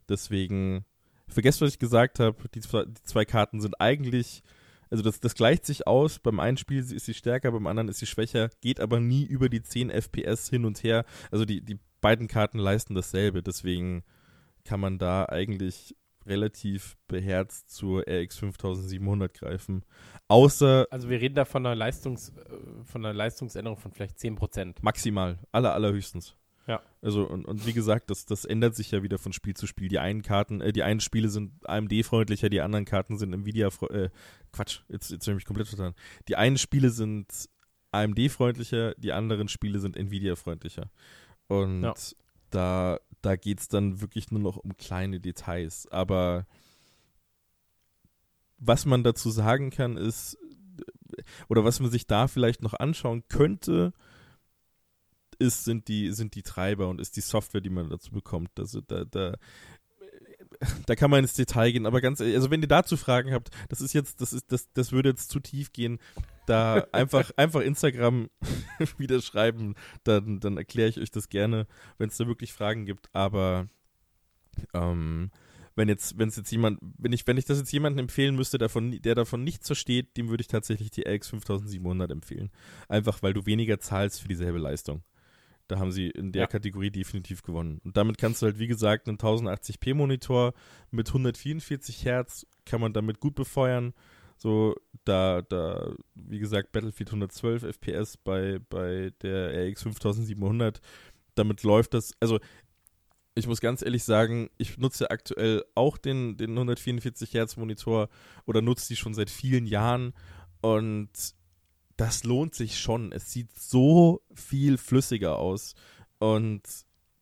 Deswegen, vergesst, was ich gesagt habe. Die, die, zwei Karten sind eigentlich, also das, das gleicht sich aus. Beim einen Spiel ist sie stärker, beim anderen ist sie schwächer, geht aber nie über die 10 FPS hin und her. Also die, die beiden Karten leisten dasselbe. Deswegen kann man da eigentlich relativ beherzt zur RX 5700 greifen. Außer. Also wir reden da von einer, Leistungs, äh, von einer Leistungsänderung von vielleicht 10%. Maximal, aller, allerhöchstens. Ja. Also, und, und wie gesagt, das, das ändert sich ja wieder von Spiel zu Spiel. Die einen Karten, äh, die einen Spiele sind AMD-freundlicher, die anderen Karten sind Nvidia, äh, Quatsch, jetzt, jetzt habe ich mich komplett vertan. Die einen Spiele sind AMD-freundlicher, die anderen Spiele sind Nvidia-freundlicher. Und ja. da da geht es dann wirklich nur noch um kleine Details. Aber was man dazu sagen kann, ist, oder was man sich da vielleicht noch anschauen könnte, ist, sind die, sind die Treiber und ist die Software, die man dazu bekommt. Also da, da, [LAUGHS] da kann man ins Detail gehen, aber ganz ehrlich, also wenn ihr dazu Fragen habt, das ist jetzt, das ist, das, das würde jetzt zu tief gehen. Da [LAUGHS] einfach, einfach Instagram [LAUGHS] wieder schreiben, dann, dann erkläre ich euch das gerne, wenn es da wirklich Fragen gibt. Aber ähm, wenn jetzt, wenn es jetzt jemand, wenn ich, wenn ich das jetzt jemandem empfehlen müsste, davon, der davon nichts versteht, dem würde ich tatsächlich die RX 5700 empfehlen. Einfach weil du weniger zahlst für dieselbe Leistung. Da haben sie in der ja. Kategorie definitiv gewonnen. Und damit kannst du halt, wie gesagt, einen 1080p Monitor mit 144 Hertz kann man damit gut befeuern. So, da, da, wie gesagt, Battlefield 112 FPS bei, bei der RX 5700. Damit läuft das, also ich muss ganz ehrlich sagen, ich nutze aktuell auch den, den 144 Hertz Monitor oder nutze die schon seit vielen Jahren und das lohnt sich schon. Es sieht so viel flüssiger aus und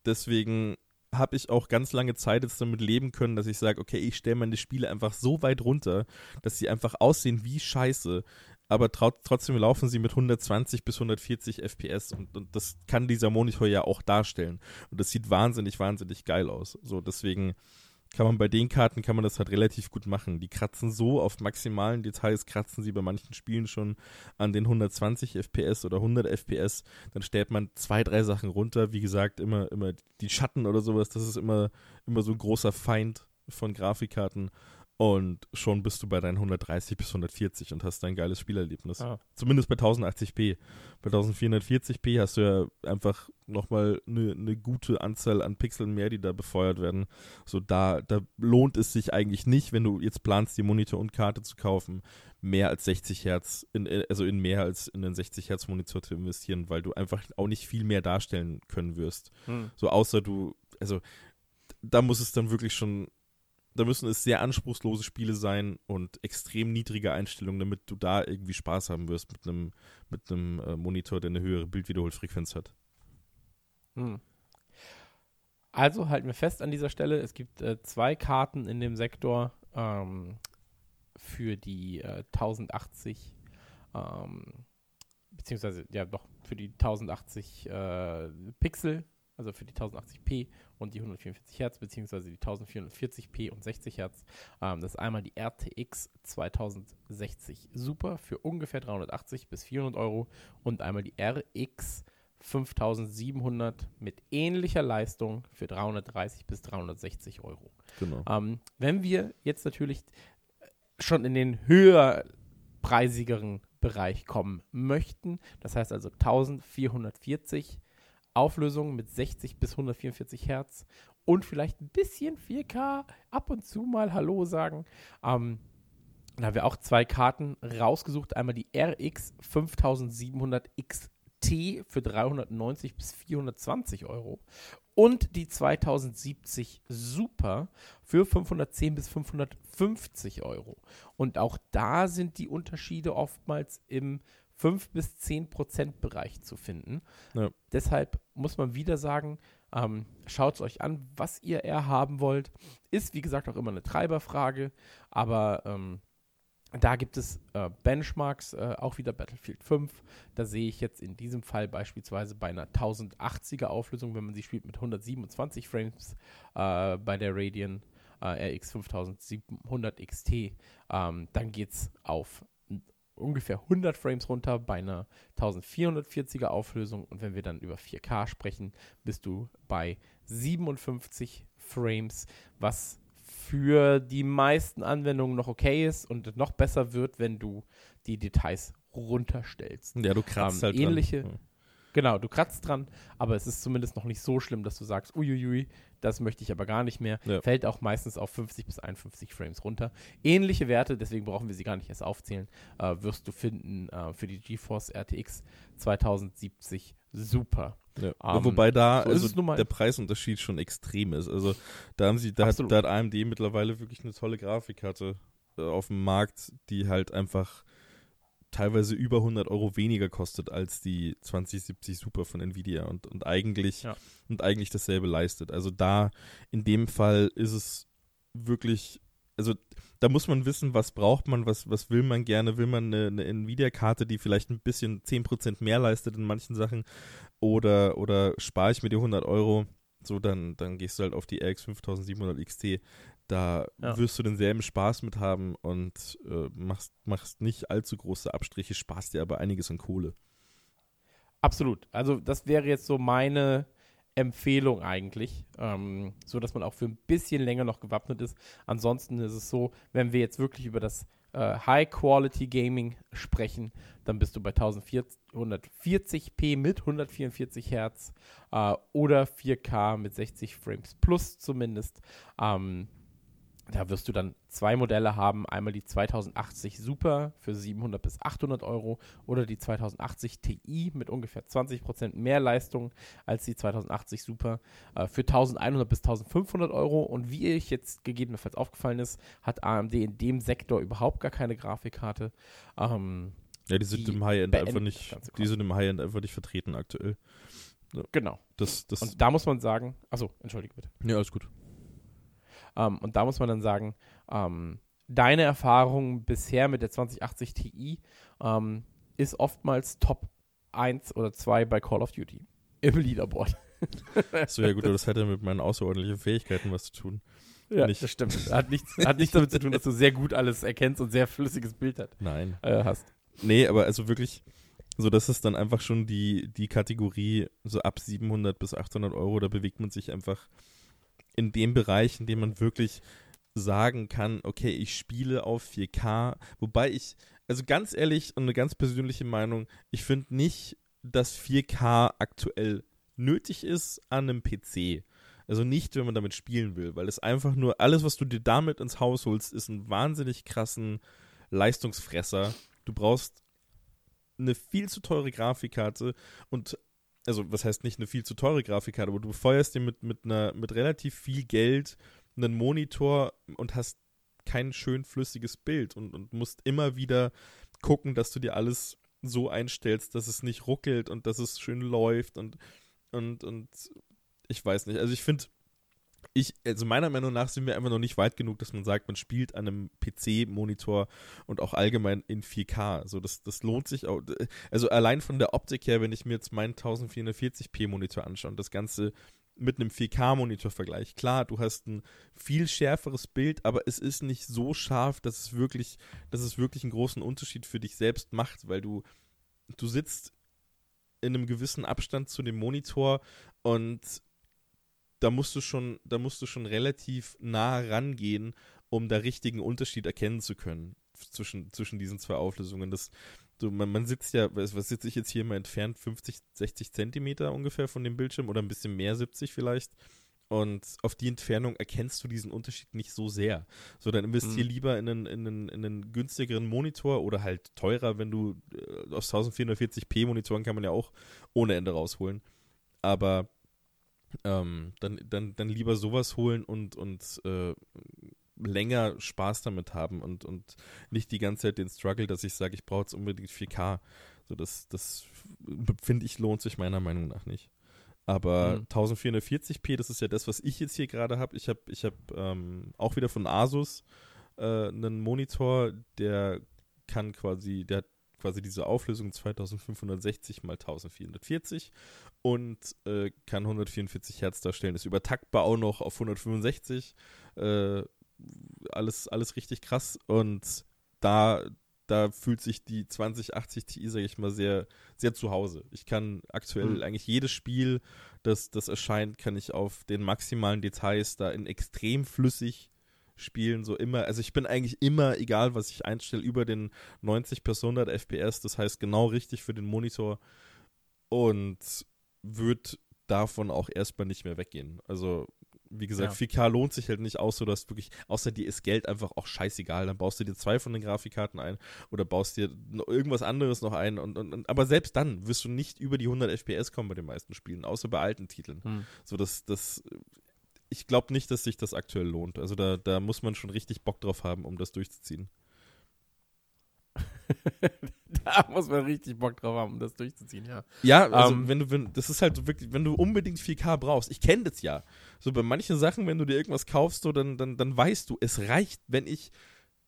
deswegen habe ich auch ganz lange Zeit jetzt damit leben können, dass ich sage, okay, ich stelle meine Spiele einfach so weit runter, dass sie einfach aussehen wie Scheiße, aber trotzdem laufen sie mit 120 bis 140 FPS und, und, das kann dieser Monitor ja auch darstellen. Und das sieht wahnsinnig, wahnsinnig geil aus. So, deswegen kann man bei den Karten kann man das halt relativ gut machen. Die kratzen so auf maximalen Details, kratzen sie bei manchen Spielen schon an den 120 FPS oder 100 FPS. Dann stellt man zwei, drei Sachen runter. Wie gesagt, immer, immer die Schatten oder sowas, das ist immer, immer so ein großer Feind von Grafikkarten. Und schon bist du bei deinen 130 bis 140 und hast ein geiles Spielerlebnis. Ah. Zumindest bei 1080p. Bei 1440p hast du ja einfach nochmal eine ne gute Anzahl an Pixeln mehr, die da befeuert werden. So da, da lohnt es sich eigentlich nicht, wenn du jetzt planst, die Monitor und Karte zu kaufen, mehr als 60 Hertz, in, also in mehr als in den 60 Hertz Monitor zu investieren, weil du einfach auch nicht viel mehr darstellen können wirst. Hm. So außer du, also da muss es dann wirklich schon da müssen es sehr anspruchslose Spiele sein und extrem niedrige Einstellungen, damit du da irgendwie Spaß haben wirst mit einem mit äh, Monitor, der eine höhere Bildwiederholfrequenz hat. Hm. Also halten wir fest an dieser Stelle, es gibt äh, zwei Karten in dem Sektor ähm, für die äh, 1080, ähm, beziehungsweise ja doch für die 1080 äh, Pixel, also für die 1080p und die 144 Hertz, beziehungsweise die 1440p und 60 Hertz. Ähm, das ist einmal die RTX 2060 Super für ungefähr 380 bis 400 Euro und einmal die RX 5700 mit ähnlicher Leistung für 330 bis 360 Euro. Genau. Ähm, wenn wir jetzt natürlich schon in den höherpreisigeren Bereich kommen möchten, das heißt also 1440 Auflösung mit 60 bis 144 Hertz und vielleicht ein bisschen 4K, ab und zu mal Hallo sagen, ähm, da haben wir auch zwei Karten rausgesucht. Einmal die RX 5700 XT für 390 bis 420 Euro und die 2070 Super für 510 bis 550 Euro. Und auch da sind die Unterschiede oftmals im 5 bis 10 Prozent Bereich zu finden. Ja. Deshalb muss man wieder sagen, ähm, schaut es euch an, was ihr eher haben wollt. Ist, wie gesagt, auch immer eine Treiberfrage, aber ähm, da gibt es äh, Benchmarks, äh, auch wieder Battlefield 5. Da sehe ich jetzt in diesem Fall beispielsweise bei einer 1080er Auflösung, wenn man sie spielt mit 127 Frames äh, bei der Radeon RX 5700 XT, ähm, dann geht es auf ungefähr 100 Frames runter bei einer 1440er Auflösung und wenn wir dann über 4K sprechen, bist du bei 57 Frames, was für die meisten Anwendungen noch okay ist und noch besser wird, wenn du die Details runterstellst. Ja, du kratzt Ähm, halt ähnliche- dran. Genau, du kratzt dran, aber es ist zumindest noch nicht so schlimm, dass du sagst, uiuiui, das möchte ich aber gar nicht mehr. Ja. Fällt auch meistens auf 50 bis 51 Frames runter. Ähnliche Werte, deswegen brauchen wir sie gar nicht erst aufzählen, äh, wirst du finden äh, für die GeForce RTX 2070 super. Ja. Ähm, Wobei da so also der Preisunterschied schon extrem ist. Also da haben sie, da hat, da hat AMD mittlerweile wirklich eine tolle Grafikkarte äh, auf dem Markt, die halt einfach teilweise über 100 Euro weniger kostet als die 2070 Super von Nvidia und, und eigentlich Ja. und eigentlich dasselbe leistet. Also da in dem Fall ist es wirklich, also da muss man wissen, was braucht man, was, was will man gerne, will man eine, eine Nvidia-Karte, die vielleicht ein bisschen 10% mehr leistet in manchen Sachen oder, oder spare ich mir die 100 Euro, so dann, dann gehst du halt auf die RX 5700 XT. Da Ja. wirst du denselben Spaß mit haben und äh, machst, machst nicht allzu große Abstriche, sparst dir aber einiges an Kohle. Absolut. Also das wäre jetzt so meine Empfehlung eigentlich, ähm, so dass man auch für ein bisschen länger noch gewappnet ist. Ansonsten ist es so, wenn wir jetzt wirklich über das äh, High-Quality Gaming sprechen, dann bist du bei 1440p mit 144 Hertz äh, oder 4K mit 60 Frames plus zumindest. Ähm, da wirst du dann zwei Modelle haben. Einmal die 2080 Super für 700 bis 800 Euro oder die 2080 Ti mit ungefähr 20% mehr Leistung als die 2080 Super äh, für 1100 bis 1500 Euro. Und wie euch jetzt gegebenenfalls aufgefallen ist, hat AMD in dem Sektor überhaupt gar keine Grafikkarte. Ähm, Ja, die sind Die im High-End einfach nicht, ganze die sind im High-End einfach nicht vertreten aktuell. genau. Das, das, Und da muss man sagen, achso, entschuldige bitte. ja, alles gut. Ähm, und da muss man dann sagen, ähm, deine Erfahrung bisher mit der 2080 Ti ähm, ist oftmals Top 1 oder 2 bei Call of Duty im Leaderboard. [LAUGHS] So, ja gut, aber das hat ja mit meinen außerordentlichen Fähigkeiten was zu tun. Ja, Nicht. das stimmt. Hat nichts, hat nichts damit zu tun, dass du sehr gut alles erkennst und sehr flüssiges Bild hat, Nein. äh, hast. Nee, aber also wirklich, so das ist dann einfach schon die, die Kategorie so ab 700 bis 800 Euro, da bewegt man sich einfach in dem Bereich, in dem man wirklich sagen kann, okay, ich spiele auf 4K, wobei ich, also ganz ehrlich und eine ganz persönliche Meinung, ich finde nicht, dass 4K aktuell nötig ist an einem PC. Also nicht, wenn man damit spielen will, weil es einfach nur, alles, was du dir damit ins Haus holst, ist ein wahnsinnig krassen Leistungsfresser. Du brauchst eine viel zu teure Grafikkarte und also was heißt nicht eine viel zu teure Grafikkarte, aber du befeuerst dir mit, mit einer mit relativ viel Geld einen Monitor und hast kein schön flüssiges Bild und, und musst immer wieder gucken, dass du dir alles so einstellst, dass es nicht ruckelt und dass es schön läuft und, und, und ich weiß nicht. Also ich finde, ich, also meiner Meinung nach sind wir einfach noch nicht weit genug, dass man sagt, man spielt an einem PC-Monitor und auch allgemein in 4K. So, das, das lohnt sich auch. Also allein von der Optik her, wenn ich mir jetzt meinen 1440p-Monitor anschaue und das Ganze mit einem 4K-Monitor vergleiche. Klar, du hast ein viel schärferes Bild, aber es ist nicht so scharf, dass es wirklich, dass es wirklich einen großen Unterschied für dich selbst macht, weil du, du sitzt in einem gewissen Abstand zu dem Monitor und da musst du schon, da musst du schon relativ nah rangehen, um da richtigen Unterschied erkennen zu können zwischen, zwischen diesen zwei Auflösungen. Das, so, man, man sitzt ja, was, was sitze ich jetzt hier mal entfernt, 50, 60 Zentimeter ungefähr von dem Bildschirm oder ein bisschen mehr, 70 vielleicht. Und auf die Entfernung erkennst du diesen Unterschied nicht so sehr. So, dann investier mhm. lieber in einen, in, einen, in einen günstigeren Monitor oder halt teurer, wenn du äh, aus 1440p Monitoren kann man ja auch ohne Ende rausholen. Aber ähm, dann, dann, dann lieber sowas holen und, und äh, länger Spaß damit haben und, und nicht die ganze Zeit den Struggle, dass ich sage, ich brauche jetzt unbedingt 4K. So, das, das finde ich, lohnt sich meiner Meinung nach nicht. Aber mhm. 1440p, das ist ja das, was ich jetzt hier gerade habe. Ich habe ich hab, ähm, auch wieder von Asus äh, einen Monitor, der kann quasi, der hat quasi diese Auflösung 2560 mal 1440 und äh, kann 144 Hertz darstellen. Ist übertaktbar auch noch auf 165. Äh, alles, alles richtig krass. Und da, da fühlt sich die 2080 Ti, sage ich mal, sehr, sehr zu Hause. Ich kann aktuell mhm. eigentlich jedes Spiel, das, das erscheint, kann ich auf den maximalen Details da in extrem flüssig spielen, so immer, also ich bin eigentlich immer, egal was ich einstelle, über den 90 bis 100 FPS, das heißt genau richtig für den Monitor und wird davon auch erstmal nicht mehr weggehen. Also wie gesagt, ja. 4K lohnt sich halt nicht aus, so dass wirklich, außer dir ist Geld einfach auch scheißegal. Dann baust du dir zwei von den Grafikkarten ein oder baust dir irgendwas anderes noch ein. Und, und, und, aber selbst dann wirst du nicht über die 100 FPS kommen bei den meisten Spielen, außer bei alten Titeln. Hm. So, dass das, ich glaube nicht, dass sich das aktuell lohnt. Also da, da muss man schon richtig Bock drauf haben, um das durchzuziehen. [LAUGHS] da muss man richtig Bock drauf haben, um das durchzuziehen, ja. Ja, also um, ähm, wenn du, wenn, das ist halt wirklich, wenn du unbedingt 4K brauchst. Ich kenne das ja. So bei manchen Sachen, wenn du dir irgendwas kaufst, so, dann, dann, dann weißt du, es reicht, wenn ich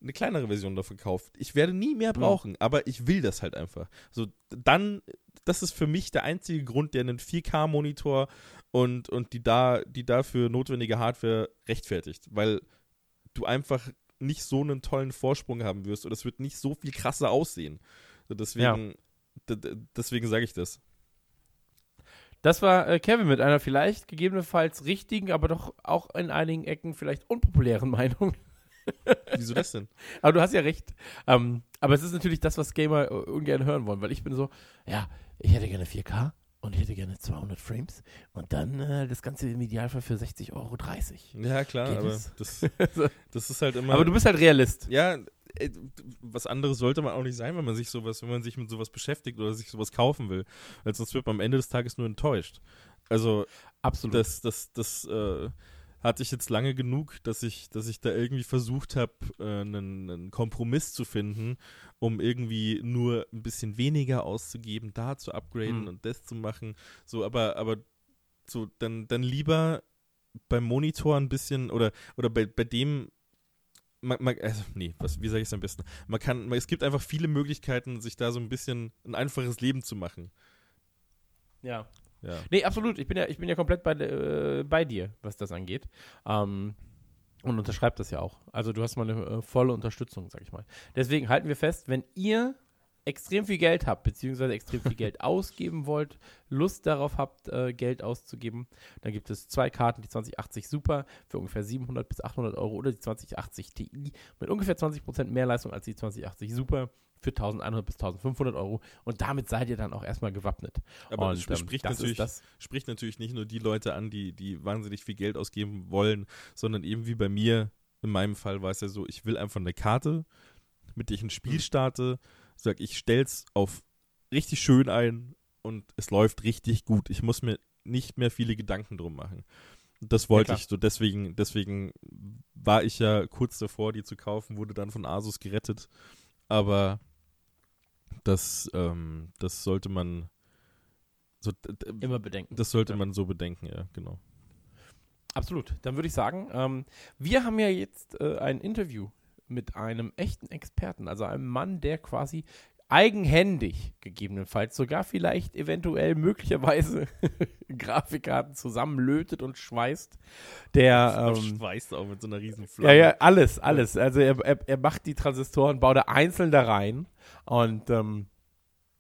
eine kleinere Version davon kaufe. Ich werde nie mehr brauchen, ja. aber ich will das halt einfach. So, dann, das ist für mich der einzige Grund, der einen 4K-Monitor und, und die da, die dafür notwendige Hardware rechtfertigt. Weil du einfach nicht so einen tollen Vorsprung haben wirst oder es wird nicht so viel krasser aussehen. Deswegen, ja. deswegen sage ich das. Das war äh, Kevin mit einer vielleicht gegebenenfalls richtigen, aber doch auch in einigen Ecken vielleicht unpopulären [LAUGHS] Meinung. Wieso das denn? aber du hast ja recht. Ähm, aber es ist natürlich das, was Gamer äh, ungern hören wollen, weil ich bin so, ja, ich hätte gerne 4K, und ich hätte gerne 200 Frames und dann äh, das Ganze im Idealfall für 60,30 Euro. Ja, klar, Geht aber das, [LAUGHS] das ist halt immer. Aber du bist halt Realist. Ja, äh, was anderes sollte man auch nicht sein, wenn man sich sowas, wenn man sich mit sowas beschäftigt oder sich sowas kaufen will. Weil sonst wird man am Ende des Tages nur enttäuscht. Also, absolut. Das, das, das, äh, hatte ich jetzt lange genug, dass ich, dass ich da irgendwie versucht habe, äh, einen, einen, Kompromiss zu finden, um irgendwie nur ein bisschen weniger auszugeben, da zu upgraden mhm. und das zu machen. So, aber, aber so, dann, dann lieber beim Monitor ein bisschen oder, oder bei, bei dem man, man, also, nee, was, wie sage ich es am besten? Man kann, man, es gibt einfach viele Möglichkeiten, sich da so ein bisschen ein einfaches Leben zu machen. Ja. Ja. Nee, absolut. Ich bin ja, ich bin ja komplett bei, äh, bei dir, was das angeht. Ähm, und unterschreibt das ja auch. Also du hast mal eine äh, volle Unterstützung, sag ich mal. Deswegen halten wir fest, wenn ihr extrem viel Geld habt, beziehungsweise extrem viel Geld [LAUGHS] ausgeben wollt, Lust darauf habt, äh, Geld auszugeben, dann gibt es zwei Karten, die 2080 Super für ungefähr 700 bis 800 Euro oder die 2080 Ti mit ungefähr 20% mehr Leistung als die 2080 Super für 1100 bis 1500 Euro und damit seid ihr dann auch erstmal gewappnet. Aber und, das, spricht, ähm, natürlich, das spricht natürlich nicht nur die Leute an, die, die wahnsinnig viel Geld ausgeben wollen, sondern eben wie bei mir, in meinem Fall war es ja so, ich will einfach eine Karte, mit der ich ein Spiel mhm. Sag ich stell's auf richtig schön ein und es läuft richtig gut. Ich muss mir nicht mehr viele Gedanken drum machen. Das wollte klar. ich so, deswegen, deswegen war ich ja kurz davor, die zu kaufen, wurde dann von Asus gerettet. Aber das, ähm, das sollte man so, Immer bedenken. das sollte Ja. man so bedenken, ja, genau. Absolut. Dann würde ich sagen, ähm, wir haben ja jetzt äh, ein Interview mit einem echten Experten, also einem Mann, der quasi eigenhändig gegebenenfalls sogar vielleicht eventuell möglicherweise [LAUGHS] Grafikkarten zusammenlötet und schweißt. Der [LAUGHS] ähm, schweißt auch mit so einer riesen ja, ja, alles, alles. Also er, er, er macht die Transistoren, baut er einzeln da rein und ähm,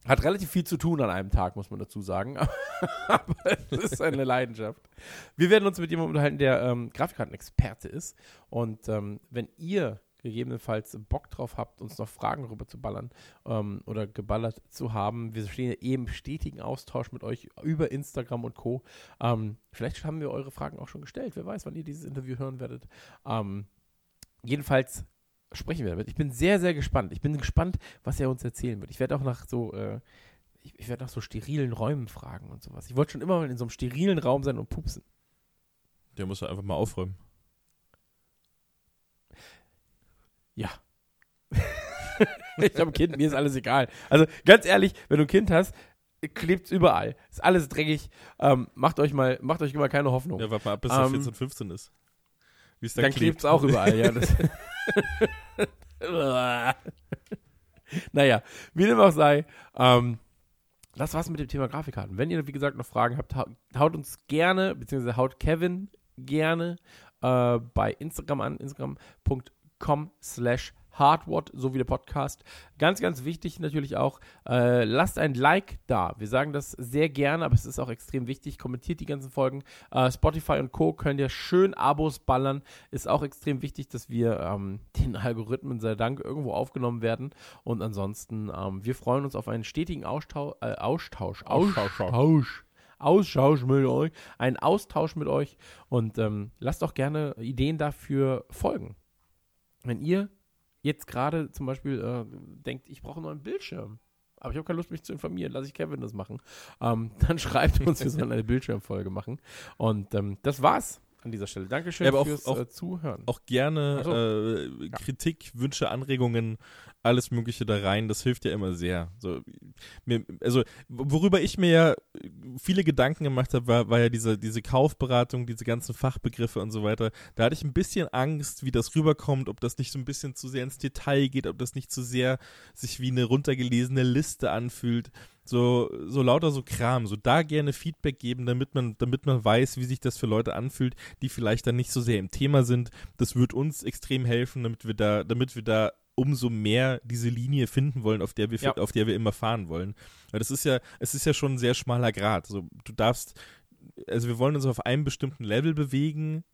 hat relativ viel zu tun an einem Tag, muss man dazu sagen. [LAUGHS] Aber es ist eine Leidenschaft. Wir werden uns mit jemandem unterhalten, der ähm, Grafikkartenexperte ist. Und ähm, wenn ihr gegebenenfalls Bock drauf habt, uns noch Fragen rüber zu ballern ähm, oder geballert zu haben, wir stehen ja eh im stetigen Austausch mit euch über Instagram und Co. Ähm, vielleicht haben wir eure Fragen auch schon gestellt. Wer weiß, wann ihr dieses Interview hören werdet. Ähm, jedenfalls sprechen wir damit. Ich bin sehr, sehr gespannt. Ich bin gespannt, was er uns erzählen wird. Ich werde auch nach so, äh, ich, ich werde nach so sterilen Räumen fragen und sowas. Ich wollte schon immer mal in so einem sterilen Raum sein und pupsen. Der muss ja einfach mal aufräumen. Ja. [LAUGHS] ich habe ein Kind, mir ist alles egal. Also ganz ehrlich, wenn du ein Kind hast, klebt's überall. Ist alles dreckig. Ähm, macht euch mal, macht euch mal keine Hoffnung. Ja, warte mal ab, bis er Ähm, 14, 15 ist. Wie es dann klebt es auch überall, ja. Das [LAUGHS] naja, wie dem auch sei, ähm, das war's mit dem Thema Grafikkarten. Wenn ihr, wie gesagt, noch Fragen habt, hau- haut uns gerne, beziehungsweise haut Kevin gerne äh, bei Instagram an, instagram.com slash hardword, so wie der Podcast. Ganz, ganz wichtig natürlich auch, äh, lasst ein Like da. Wir sagen das sehr gerne, aber es ist auch extrem wichtig. Kommentiert die ganzen Folgen. Äh, Spotify und Co. könnt ihr schön Abos ballern. Ist auch extrem wichtig, dass wir ähm, [LAUGHS] den Algorithmen sei Dank irgendwo aufgenommen werden. Und ansonsten, ähm, wir freuen uns auf einen stetigen Austausch, äh, Austausch, Austausch, Austausch mit euch, einen Austausch mit euch und ähm, lasst auch gerne Ideen dafür folgen. Wenn ihr jetzt gerade zum Beispiel äh, denkt, ich brauche einen neuen Bildschirm, aber ich habe keine Lust, mich zu informieren, lasse ich Kevin das machen, ähm, [LAUGHS] dann schreibt uns, wir sollen eine [LAUGHS] Bildschirmfolge machen. Und ähm, das war's an dieser Stelle. Dankeschön Ja, fürs auch- äh, Zuhören. Auch gerne so. äh, Kritik, Wünsche, Anregungen, alles Mögliche da rein. Das hilft ja immer sehr. So, mir, also, worüber ich mir ja viele Gedanken gemacht habe, war, war ja diese, diese Kaufberatung, diese ganzen Fachbegriffe und so weiter. Da hatte ich ein bisschen Angst, wie das rüberkommt, ob das nicht so ein bisschen zu sehr ins Detail geht, ob das nicht zu sehr sich wie eine runtergelesene Liste anfühlt. So, so lauter so Kram, so da gerne Feedback geben, damit man, damit man weiß, wie sich das für Leute anfühlt, die vielleicht dann nicht so sehr im Thema sind. Das wird uns extrem helfen, damit wir da, damit wir da umso mehr diese Linie finden wollen, auf der wir, Ja. auf der wir immer fahren wollen. Weil das ist ja, es ist ja schon ein sehr schmaler Grad. So, du darfst, also wir wollen uns auf einem bestimmten Level bewegen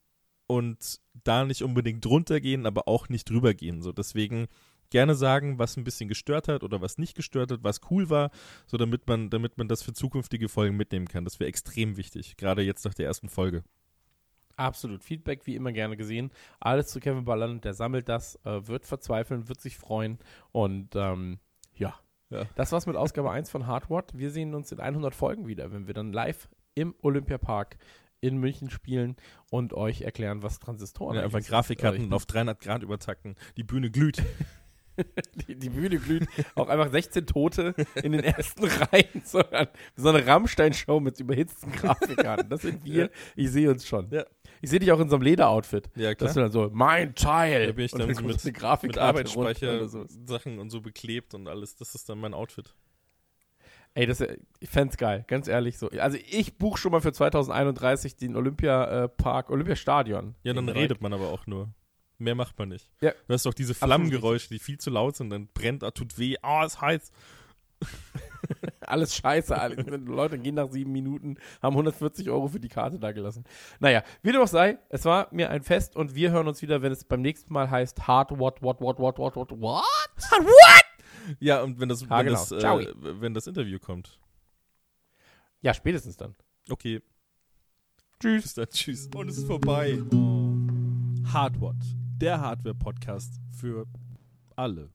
und da nicht unbedingt drunter gehen, aber auch nicht drüber gehen. So, deswegen gerne sagen, was ein bisschen gestört hat oder was nicht gestört hat, was cool war, so damit man, damit man das für zukünftige Folgen mitnehmen kann. Das wäre extrem wichtig, gerade jetzt nach der ersten Folge. Absolut. Feedback wie immer gerne gesehen. Alles zu Kevin Ballern, der sammelt das, äh, wird verzweifeln, wird sich freuen und ähm, ja. Ja. Das war's mit Ausgabe 1 von Hardword. Wir sehen uns in 100 Folgen wieder, wenn wir dann live im Olympiapark in München spielen und euch erklären, was Transistoren Ja, einfach sind. Grafikkarten Äh, auf 300 Grad übertakten, die Bühne glüht. [LAUGHS] [LAUGHS] die, die Bühne glüht. Auch einfach 16 Tote in den ersten [LAUGHS] Reihen. So, eine- so eine Rammstein-Show mit überhitzten Grafikkarten. Das sind wir. Ja. Ich sehe uns schon. Ja. Ich sehe dich auch in so einem Lederoutfit. Ja, Das ist dann so, mein Teil. Da bin ich Und dann so kommt mit- eine Mit Arbeitsspeicher, so. Sachen und so beklebt und alles. Das ist dann mein Outfit. Ey, das, ich fänd's geil, ganz ehrlich so. Also ich buche schon mal für 2031 den Olympiapark, Olympiastadion. Ja, dann redet man aber auch nur. Mehr macht man nicht. Ja. Du hast doch diese Flammengeräusche, die viel zu laut sind, dann brennt, ah, tut weh, ah, ist heiß. [LAUGHS] Alles scheiße. Alle, Leute gehen nach sieben Minuten, haben 140 Euro für die Karte da gelassen. Naja, wie dem auch sei, es war mir ein Fest und wir hören uns wieder, wenn es beim nächsten Mal heißt Hard What, What, What, What, What, What, What? Ja, und wenn das, wenn, genau. das, äh, wenn das Interview kommt. Ja, spätestens dann. Okay. Tschüss. Bis dann, tschüss. Und es ist vorbei. Hardword, der Hardware-Podcast für alle.